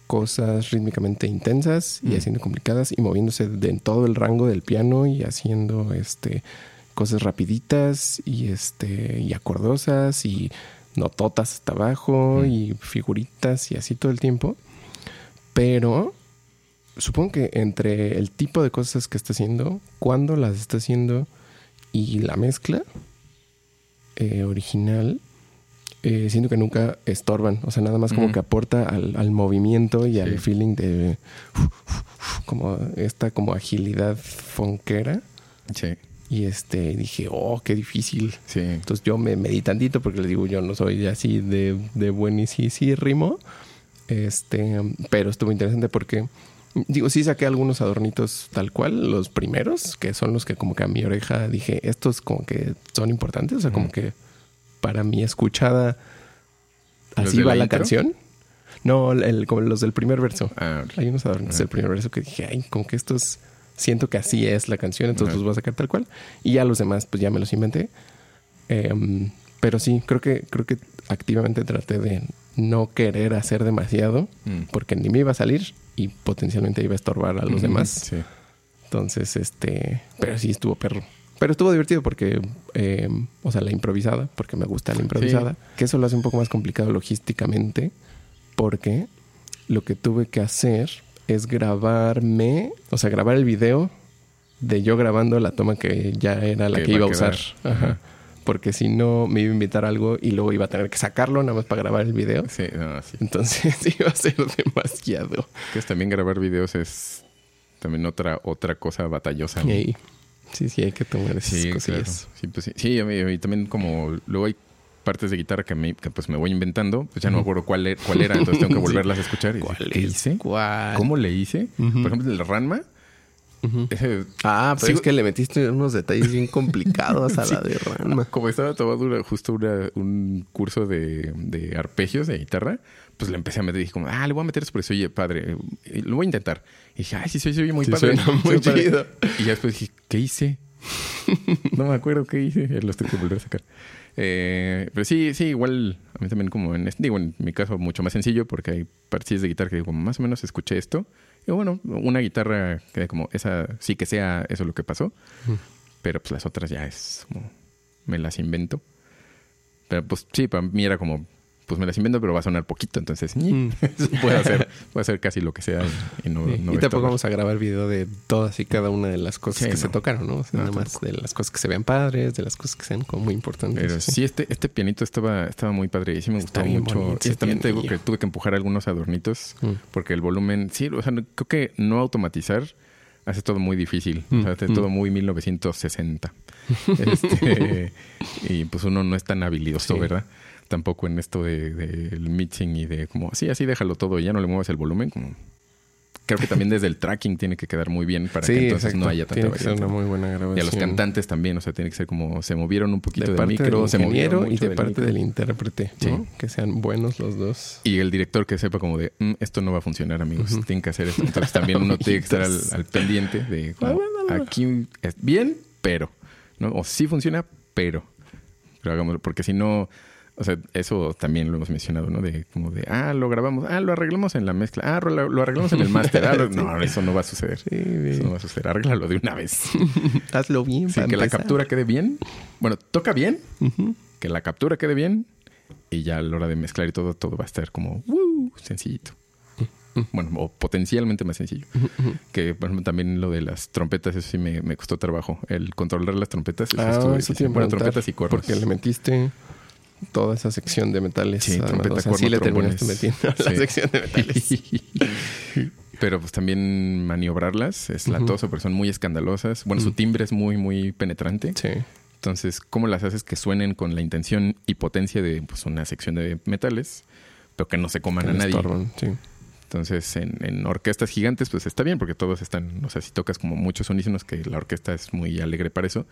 cosas rítmicamente intensas y Mm. haciendo complicadas y moviéndose de, en todo el rango del piano y haciendo este cosas rapiditas y este y acordosas y nototas hasta abajo Mm. y figuritas y así todo el tiempo. Pero supongo que entre el tipo de cosas que está haciendo, cuándo las está haciendo y la mezcla eh, original, eh, siento que nunca estorban. O sea, nada más como que aporta al, al movimiento y Sí. al feeling de como esta como agilidad fonquera. Sí, Y este dije, oh, qué difícil. sí. Entonces yo me medí tantito porque les digo, yo no soy así de, de buenísimo. Este, pero estuvo interesante porque, digo, sí saqué algunos adornitos tal cual, los primeros, que son los que como que a mi oreja dije, estos como que son importantes, o sea, como que para mi escuchada ¿Los así va la intro? canción. No, el, como los del primer verso. Ah. Hay unos adornitos Ajá. del primer verso que dije, ay, como que estos siento que así es la canción, entonces los voy a sacar tal cual. Y ya los demás, pues ya me los inventé. Em, pero sí, creo que, creo que activamente traté de no querer hacer demasiado, Mm. porque ni me iba a salir y potencialmente iba a estorbar a los demás. Sí. Entonces, este, pero sí estuvo perro. Pero estuvo divertido porque, em, o sea, la improvisada, porque me gusta la improvisada, que eso lo hace un poco más complicado logísticamente, porque lo que tuve que hacer es grabarme, o sea, grabar el video de yo grabando la toma que ya era la Que iba a usar. Ajá. Porque si no, me iba a invitar algo y luego iba a tener que sacarlo nada más para grabar el video. Sí, no, sí. Entonces (laughs) iba a ser demasiado. Que es también grabar videos es también otra, otra cosa batallosa. ¿no? Sí, sí, hay que tomar esas Sí, claro. cosillas. Sí, pues sí. Sí, a mí, también como luego hay partes de guitarra que, me, que pues me voy inventando, pues ya no me acuerdo cuál, e- cuál era, entonces tengo que (laughs) volverlas a escuchar. Y ¿Cuál decir, ¿Qué es? hice? ¿Cuál? ¿Cómo le hice? Por ejemplo, el Ranma, ese, Ah, pero es que le metiste unos detalles bien complicados a (laughs) la de Ranma. como estaba tomando una- justo una- un curso de, de arpegios de guitarra, pues le empecé a meter y dije como, ah, le voy a meter eso porque se oye padre, y lo voy a intentar. Y dije, ay, sí, se oye muy Sí, padre. suena (laughs) muy padre". chido. Y ya después dije, ¿qué hice? (laughs) no me acuerdo qué hice, ya los tengo que volver a sacar. Eh, pero sí, sí, igual a mí también como en este, digo, en mi caso mucho más sencillo porque hay partes de guitarra que digo, más o menos escuché esto. Y bueno, una guitarra que como esa, sí que sea eso lo que pasó. Ujú. Pero pues las otras ya es como, me las invento. Pero pues sí, para mí era como pues me las invento, pero va a sonar poquito, entonces Mm. (laughs) puede hacer, hacer casi lo que sea y, y no, Sí, no y tampoco vamos a grabar video de todas y cada una de las cosas Sí, que se tocaron, ¿no? O sea, No, nada más de las cosas que se vean padres, de las cosas que sean como muy importantes. Pero sí, este, este pianito estaba, estaba muy padre y sí me Está gustó mucho. Y también te digo que tuve que empujar algunos adornitos Mm. porque el volumen, sí, o sea, creo que no automatizar hace todo muy difícil. O sea, Mm, hace mm. todo muy 1960. (laughs) Este, (laughs) y pues uno no es tan habilidoso. ¿verdad? Tampoco en esto de- del mixing y de como, sí, así déjalo todo y ya no le muevas el volumen. Como, creo que también desde el tracking tiene que quedar muy bien para sí, que entonces exacto. no haya tanta Tiene que ser variación. una muy buena grabación. Y a los cantantes también, o sea, tiene que ser como se movieron un poquito de del parte micro, del se movieron ingeniero y mucho de del parte micro. del intérprete, ¿no? Sí. Que sean buenos los dos. Y el director que sepa como de, "Mm, esto no va a funcionar, amigos, tienen que hacer esto. Entonces también uno tiene que estar al, al pendiente de, como, aquí es bien, pero, ¿no? O sí funciona, pero, pero hagámoslo, porque si no, o sea, eso también lo hemos mencionado, ¿no? De como de, ah, lo grabamos, ah, lo arreglamos en la mezcla, ah, lo, lo arreglamos en el máster, ah, (laughs) no, eso no va a suceder. Sí, Eso no va a suceder, arréglalo de una vez. (laughs) Hazlo bien. Sí, para que la captura quede bien. Bueno, toca bien, que la captura quede bien y ya a la hora de mezclar y todo, todo va a estar como ¡woo! sencillito. Bueno, o potencialmente más sencillo. Que, por ejemplo, también lo de las trompetas, eso sí me, me costó trabajo. El controlar las trompetas, eso Ah, estuvo eso Bueno, trompetas y cuernos. Porque le metiste toda esa sección de metales. Sí, trompeta, o sea, sí le terminaste metiendo la sección de metales. (laughs) Pero pues también maniobrarlas es latoso, porque son muy escandalosas. Bueno, su Mm. timbre es muy, muy penetrante. sí. Entonces, ¿cómo las haces que suenen con la intención y potencia de pues, una sección de metales, pero que no se coman Que a nadie? estorban, sí. Entonces, en, en orquestas gigantes, pues está bien, porque todos están, o sea, si tocas como muchos unísonos, que la orquesta es muy alegre para eso,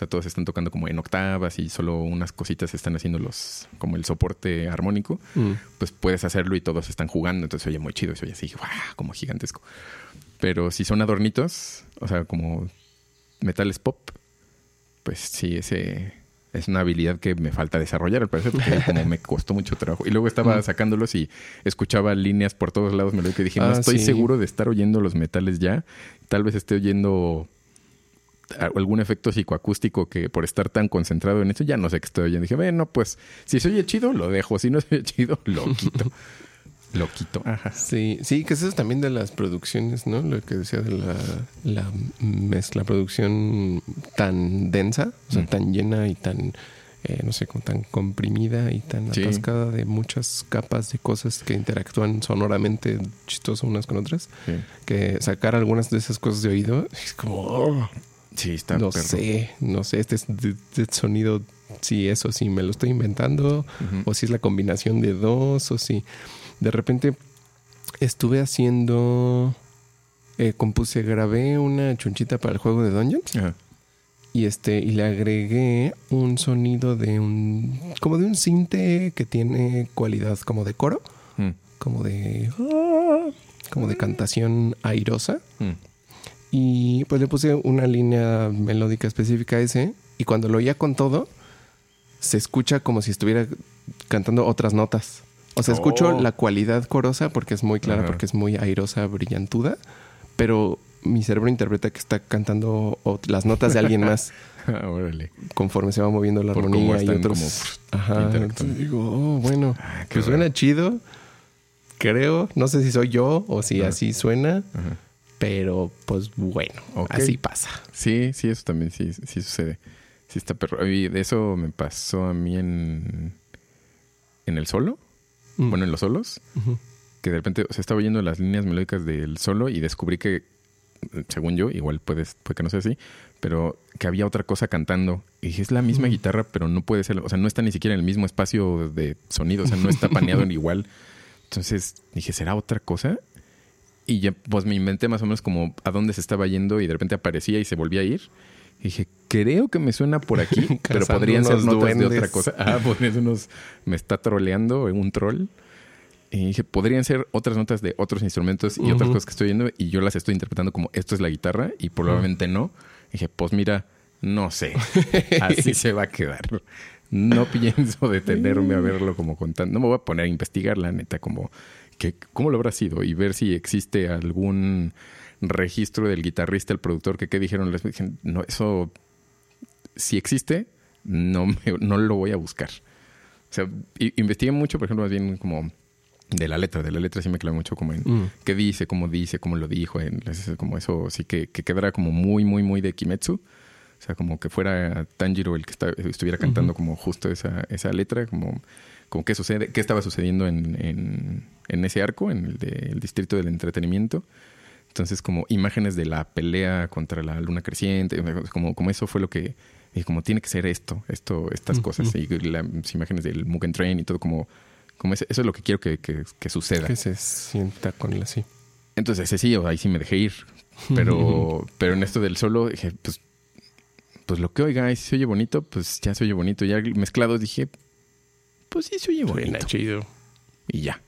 sea, todos están tocando como en octavas y solo unas cositas están haciendo los, como el soporte armónico, Mm. pues puedes hacerlo y todos están jugando, entonces oye muy chido, se oye así, ¡guau! como gigantesco. Pero si son adornitos, o sea, como metales pop, pues sí, ese es una habilidad que me falta desarrollar, al parecer, porque como me (laughs) costó mucho trabajo. Y luego estaba Mm. sacándolos y escuchaba líneas por todos lados, me lo que dije, no Ah, estoy sí. seguro de estar oyendo los metales ya. Tal vez esté oyendo algún efecto psicoacústico que por estar tan concentrado en eso ya no sé qué estoy oyendo. Dije, bueno, pues si se oye chido, lo dejo. Si no se oye chido, lo quito. lo quito. Ajá. Sí, sí, que eso es también de las producciones, ¿no? Lo que decía de la, la mezcla, producción tan densa, o sea, Mm. tan llena y tan, eh, no sé, como tan comprimida y tan Sí. atascada de muchas capas de cosas que interactúan sonoramente chistoso unas con otras, Sí, que sacar algunas de esas cosas de oído es como, oh, Sí, está no perro. sé, no sé, este, sonido, si eso, si me lo estoy inventando, o si es la combinación de dos, o si de repente estuve haciendo, eh, compuse, grabé una chunchita para el juego de Dungeons y este y le agregué un sonido de un, como de un cinte que tiene cualidad como de coro, Mm, como de, como de cantación airosa. Y pues le puse una línea melódica específica a ese. Y cuando lo oía con todo, se escucha como si estuviera cantando otras notas. O sea, escucho Oh. la cualidad corosa porque es muy clara, porque es muy airosa, brillantuda. Pero mi cerebro interpreta que está cantando las notas de alguien más (laughs) Ah, órale. conforme se va moviendo la Por armonía y otros. como, Ajá. digo, oh, bueno, Ah, qué pues suena chido. Creo, no sé si soy yo o si así suena, Ajá. Pero pues bueno, así pasa. Sí, sí, eso también sí, sí sucede. Sí está perro. Y de eso me pasó a mí en, en el solo. Mm. Bueno, en los solos. Que de repente, o sea, estaba oyendo las líneas melódicas del solo y descubrí que, según yo, igual puedes, puede que no sea así, pero que había otra cosa cantando. Y dije, es la misma Mm. guitarra, pero no puede ser, o sea, no está ni siquiera en el mismo espacio de sonido, o sea, no está paneado en (laughs) igual. Entonces dije, ¿será otra cosa? Y ya, pues me inventé más o menos como a dónde se estaba yendo y de repente aparecía y se volvía a ir. Y dije, creo que me suena por aquí, (laughs) pero podrían ser notas de duendes. otra cosa. (laughs) Ah, podrían ser unos, me está troleando un troll. Y dije, podrían ser otras notas de otros instrumentos y otras Ujú. cosas que estoy oyendo y yo las estoy interpretando como esto es la guitarra y probablemente no. Y dije, pues mira, no sé, (laughs) así se va a quedar. No pienso detenerme a verlo como contando. No me voy a poner a investigar, la neta, como que, cómo lo habrá sido y ver si existe algún registro del guitarrista, el productor, que qué dijeron. Les dije, no, eso, si existe, no, me- no lo voy a buscar. O sea, investigué mucho, por ejemplo, más bien como de la letra. De la letra sí me clavé mucho como en mm. qué dice, cómo dice, cómo lo dijo. En, como eso sí que, que quedara como muy, muy, muy de Kimetsu. O sea, como que fuera Tanjiro el que estuviera cantando como justo esa, esa letra, como, como qué sucede, qué estaba sucediendo en, en, ese arco, en el del distrito del entretenimiento. Entonces, como imágenes de la pelea contra la luna creciente, como, como eso fue lo que, y como tiene que ser esto, esto, estas cosas, y las imágenes del Mugen Train y todo, como, como eso, es lo que quiero que, que, suceda. Que se sienta con él así. Entonces, ese sí, ahí sí me dejé ir. Pero, pero en esto del solo, dije, pues pues lo que oiga, y si se oye bonito, pues ya se oye bonito. Ya mezclados dije, pues sí se oye bonito. chido. Y ya.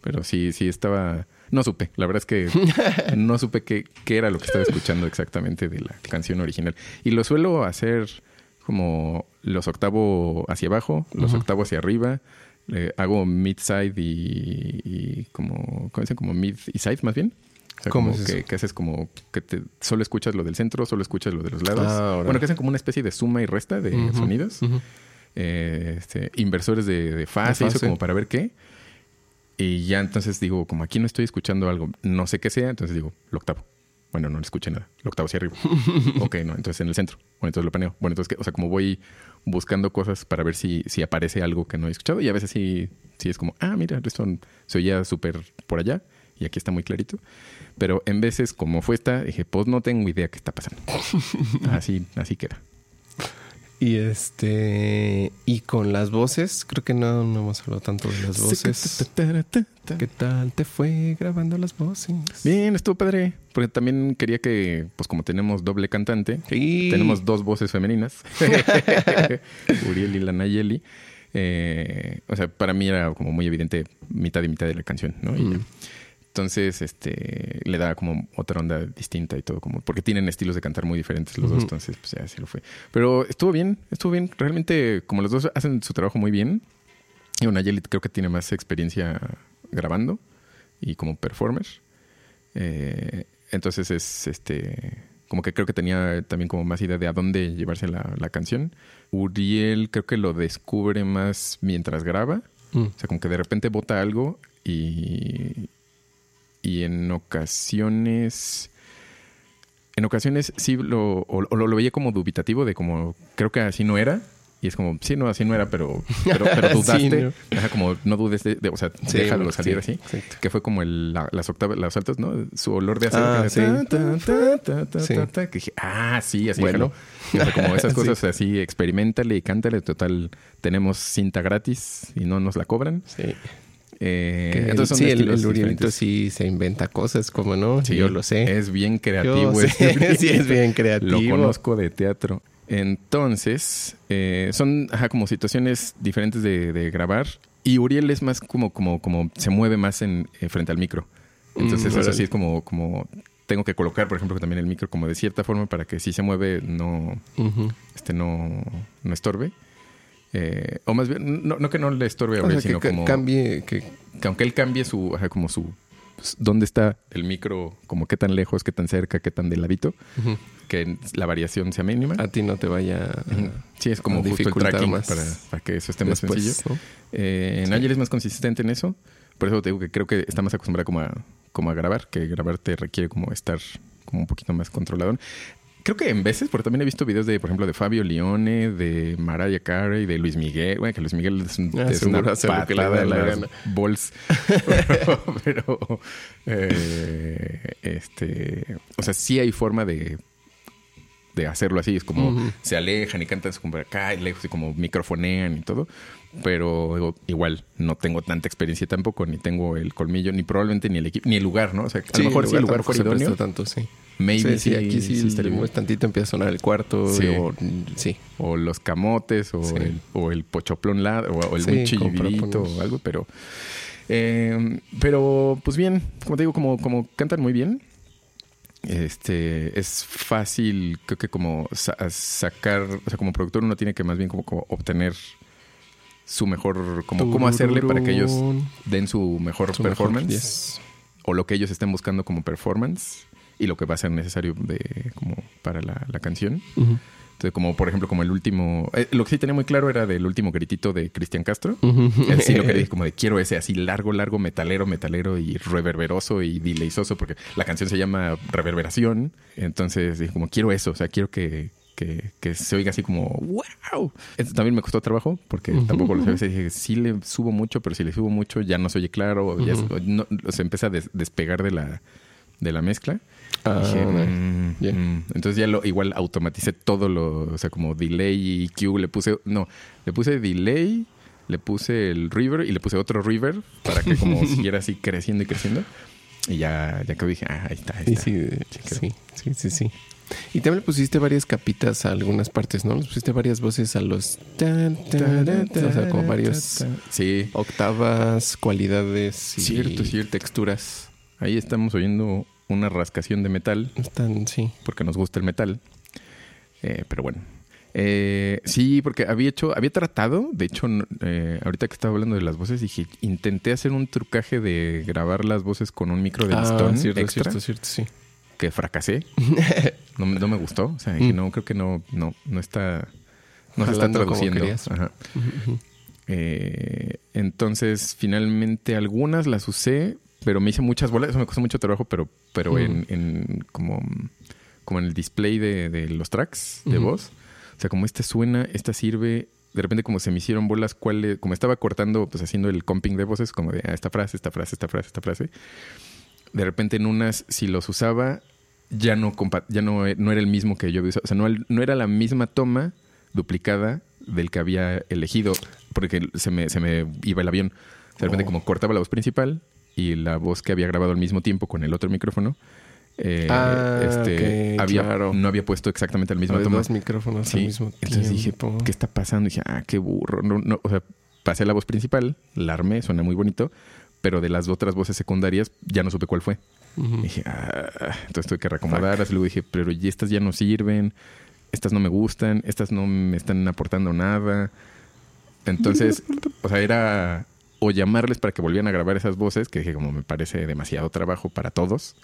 Pero sí, sí estaba... No supe, la verdad es que (laughs) no supe qué, qué era lo que estaba escuchando exactamente de la canción original. Y lo suelo hacer como los octavos hacia abajo, los octavos hacia arriba. hago mid-side y, y, como, ¿cómo dicen? Como mid y side más bien. como que, haces como que te, solo escuchas lo del centro, solo escuchas lo de los lados. Ah, bueno, que hacen como una especie de suma y resta de sonidos. Eh, este, inversores de, fase, eso como para ver qué. Y ya entonces digo, como aquí no estoy escuchando algo, no sé qué sea, entonces digo, lo octavo. Bueno, no le escuché nada. Lo octavo hacia arriba. (laughs) ok, no, entonces en el centro. Bueno, entonces lo paneo. Bueno, entonces, o sea, como voy buscando cosas para ver si, si aparece algo que no he escuchado. Y a veces sí, sí es como, ah, mira, esto se oía súper por allá y aquí está muy clarito. Pero en veces, como fue esta, dije, pues no tengo idea qué está pasando. (laughs) así, así queda. Y este. Y con las voces, creo que no, no hemos hablado tanto de las voces. ¿Qué tal te fue grabando las voces? Bien, estuvo padre. Porque también quería que, pues como tenemos doble cantante, tenemos dos voces femeninas. (laughs) Uriel y la Nayeli. Eh, o sea, para mí era como muy evidente mitad y mitad de la canción, ¿no? Y entonces, este, le da como otra onda distinta y todo, como, porque tienen estilos de cantar muy diferentes los dos, entonces, pues ya así lo fue. Pero estuvo bien, estuvo bien. Realmente, como los dos hacen su trabajo muy bien, y una Jelly creo que tiene más experiencia grabando y como performer. Eh, entonces es, este, como que creo que tenía también como más idea de a dónde llevarse la, la canción. Uriel creo que lo descubre más mientras graba. Mm. O sea, como que de repente bota algo y, y en ocasiones en ocasiones sí lo, o, lo, veía como dubitativo de como creo que así no era y es como sí no así no era pero pero, (laughs) dudaste. como no dudes de, o sea déjalo salir así que fue como el, las octavas las altas no su olor de acero que dije ah sí así bueno. como esas (laughs) cosas así experimentale y cántale total tenemos cinta gratis y no nos la cobran. Sí eh, entonces sí, el, el sí se inventa cosas, como no, sí, yo lo sé. Es bien creativo. (laughs) sí, es bien creativo. Lo conozco de teatro. Entonces, eh, son como situaciones diferentes de, grabar. Y Uriel es más como, como, como se mueve más en, eh, frente al micro. Entonces, mm, eso sí es como, como tengo que colocar, por ejemplo, también el micro como de cierta forma para que si se mueve no, este, no, no estorbe. Eh, o más bien, no, no, que no le estorbe a sino como. Cambie, que... aunque él cambie su. como su. Pues, ¿Dónde está el micro? Como qué tan lejos, qué tan cerca, qué tan de ladito. Que la variación sea mínima. A ti no te vaya. Sí, es como justo el tracking para, que eso esté más sencillo. Eh, Nigel es más consistente en eso. Por eso te digo que creo que está más acostumbrado como a, como a grabar, que grabar te requiere como estar como un poquito más controlado creo que en veces, porque también he visto videos de, por ejemplo, de Fabio Leone, de Mariah Carey, de Luis Miguel. Bueno, que Luis Miguel es, un, ah, es una patada de las bols. (laughs) pero, eh, este, o sea, sí hay forma de de hacerlo así. Es como se alejan y cantan como acá y lejos y como microfonean y todo. Pero igual no tengo tanta experiencia tampoco, ni tengo el colmillo, ni probablemente ni el equipo, ni el lugar, ¿no? O sea, a lo mejor si el lugar fuera idóneo. tanto, sí. Maybe sí, aquí sí, sí tantito empieza a sonar el cuarto. O, sí. o los camotes, o, el, o el pochoplón o, el sí, o algo, pero... Eh, pero, pues bien, como te digo, como, como cantan muy bien, este es fácil, creo que como sacar, o sea, como productor uno tiene que más bien como, obtener su mejor, como cómo hacerle para que ellos den su mejor performance o lo que ellos estén buscando como performance y lo que va a ser necesario de como para la, canción. Entonces, como por ejemplo, como el último. eh, lo que sí tenía muy claro era del último gritito de Cristian Castro. Él sí lo quería (laughs) como de quiero ese así largo, largo, metalero, metalero y reverberoso y delayzoso, porque la canción se llama Reverberación. Entonces dije como quiero eso, o sea, quiero que, que, que se oiga así como wow. Esto también me costó trabajo porque tampoco lo sabía. Dije, sí le subo mucho, pero si le subo mucho ya no se oye claro, ya se- no- se empieza a des- despegar de la, de la mezcla. Ah, Dije, vale. mm, Ya. mm. Entonces ya lo igual automaticé todo lo, o sea, como delay y EQ, le puse, no, le puse delay, le puse el river y le puse otro river para que como (laughs) siguiera así creciendo y creciendo. Y ya, ya que dije, ah, ahí está, ahí está. sí, sí, sí, sí, sí. Y también le pusiste varias capitas a algunas partes, ¿no? Le pusiste varias voces a los... o sea, como varios Sí, octavas, cualidades y Cierto, cierto. texturas. ahí estamos oyendo una rascación de metal Están, sí. porque nos gusta el metal. Eh, pero bueno. Eh, sí, porque había hecho, había tratado, de hecho, eh, ahorita que estaba hablando de las voces, dije, intenté hacer un trucaje de grabar las voces con un micro de listón Ah, cierto, extra, cierto, cierto, sí. que fracasé. (laughs) no, me- no me gustó. O sea, dije, Mm. no, creo que no, no, no está, no se está traduciendo. Ajá. Eh, entonces, finalmente algunas las usé, pero me hice muchas bolas. Eso me costó mucho trabajo, pero, pero Mm. en, en como, como en el display de, de los tracks de voz. O sea, como este suena, esta sirve. De repente, como se me hicieron bolas, cuál, como estaba cortando, pues haciendo el comping de voces, como de ah, esta frase, esta frase, esta frase, esta frase. De repente, en unas, si los usaba, ya no, ya no, no era el mismo que yo había usado. O sea, no, no era la misma toma duplicada del que había elegido, porque se me, se me iba el avión. De repente, Oh. como cortaba la voz principal y la voz que había grabado al mismo tiempo con el otro micrófono, eh, Ah, este, había, claro. no había puesto exactamente la misma Había dos micrófonos al Sí, mismo tiempo. entonces dije, ¿qué está pasando? dije, ah, qué burro. No, no, o sea, pasé la voz principal, la armé, suena muy bonito, pero de las otras voces secundarias ya no supe cuál fue. Dije, ah, entonces tuve que reacomodarlas. Y luego dije, pero y estas ya no sirven, estas no me gustan, estas no me están aportando nada. Entonces, (laughs) o sea, era o llamarles para que volvieran a grabar esas voces, que dije, como me parece demasiado trabajo para todos.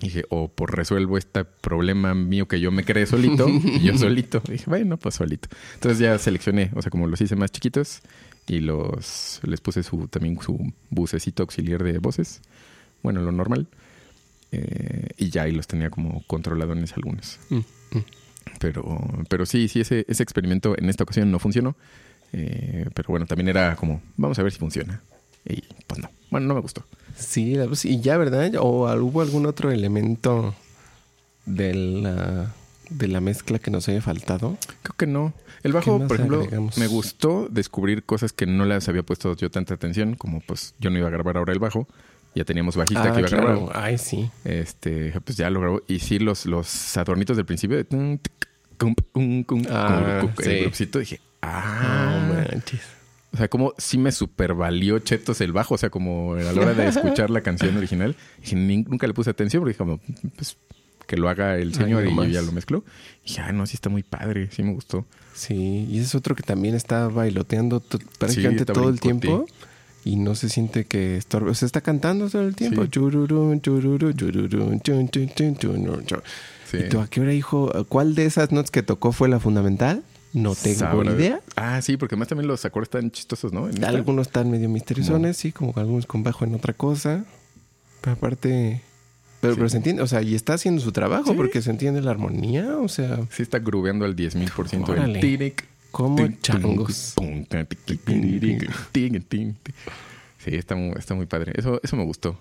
Dije, o por resuelvo este problema mío que yo me creé solito, y (laughs) yo solito. Dije, bueno, pues solito. Entonces ya seleccioné, o sea, como los hice más chiquitos y los les puse su también su bucecito auxiliar de voces. Bueno, lo normal. Eh, y ya ahí los tenía como controladones algunos. Mm, mm. Pero, pero sí, sí, ese, ese experimento en esta ocasión no funcionó. Eh, pero bueno, también era como, vamos a ver si funciona. Y pues no. Bueno, no me gustó. Sí, y ya, ¿verdad? ¿O hubo algún otro elemento de la, de la mezcla que nos haya faltado? Creo que no. El ¿Qué bajo, por ejemplo, agregamos? me gustó descubrir cosas que no les había puesto yo tanta atención, como pues yo no iba a grabar ahora el bajo, ya teníamos bajista Ah, que iba a grabar. claro. Ay, sí. Este, pues ya lo grabó. Y sí, los, los adornitos del principio de Ah, sí. el grupcito, dije, No ah, manches. o sea, como sí me super valió chetos el bajo, o sea, como a la hora de escuchar la canción original, nunca le puse atención, porque dije, como, pues, que lo haga el señor y yo ya lo mezcló. Y dije, ah, no, sí está muy padre, sí me gustó. Sí, y ese es otro que también está bailoteando prácticamente está todo el tiempo y no se siente que estorbe. O sea, está cantando todo el tiempo. Sí. Sí. ¿Y tú a qué hora, hijo? ¿Cuál de esas notas que tocó fue la fundamental? No tengo Sabrá- idea. Ah, sí, porque además también los acordes están chistosos, ¿no? En esta. Algunos están medio misteriosones, sí, como algunos con bajo en otra cosa. Pero aparte... Pero, Sí. pero se entiende, o sea, y está haciendo su trabajo Sí. porque se entiende la armonía, o sea, Sí está grubeando al 10.000% Órale. el tiric, como changos. Sí, está muy, está muy padre. Eso, eso me gustó.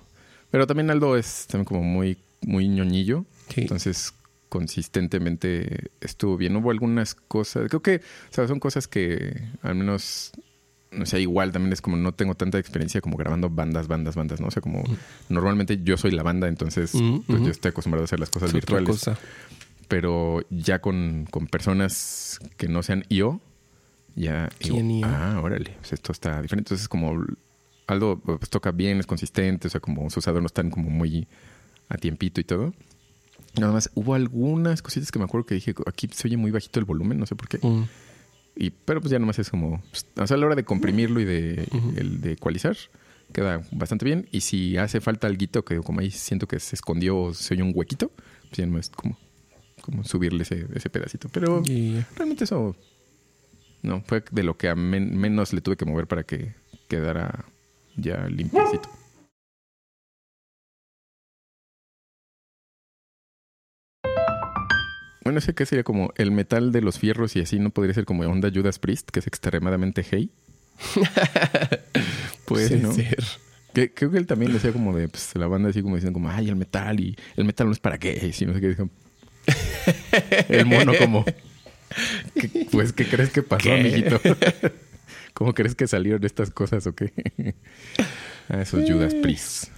Pero también Aldo es también como muy, muy ñoñillo. Sí. Entonces, consistentemente estuvo bien. Hubo algunas cosas, creo que, o sea, son cosas que al menos, no sé, igual también es como no tengo tanta experiencia como grabando bandas, bandas, bandas, ¿no? O sea, como normalmente yo soy la banda, entonces Mm, pues ujú. yo estoy acostumbrado a hacer las cosas Es virtuales. cosa. Pero ya con, con personas que no sean yo, ya digo, ¿Quién IO? ah, órale, pues esto está diferente. Entonces, como Aldo pues, toca bien, es consistente, o sea, como sus adornos están como muy a tiempito y todo. Nada más, hubo algunas cositas que me acuerdo que dije, aquí se oye muy bajito el volumen, no sé por qué. Mm. Y, pero pues ya nomás es como, pues, o sea, a la hora de comprimirlo y de, el de ecualizar, queda bastante bien. Y si hace falta algo que como ahí siento que se escondió o se oye un huequito, pues ya nomás como como subirle ese, ese pedacito. Pero realmente eso no fue de lo que a men- menos le tuve que mover para que quedara ya limpiecito. Bueno, ese que sería como el metal de los fierros y así no podría ser como onda Judas Priest, que es extremadamente hey. (laughs) puede ¿no? ser. Que, creo que él también decía como de pues, la banda así como diciendo como ay el metal y el metal no es para gays y no sé qué dijo. (laughs) El mono como "¿Qué- pues qué crees que pasó, ¿Qué? amiguito? (laughs) ¿Cómo crees que salieron estas cosas o qué? ah, esos Judas Priest.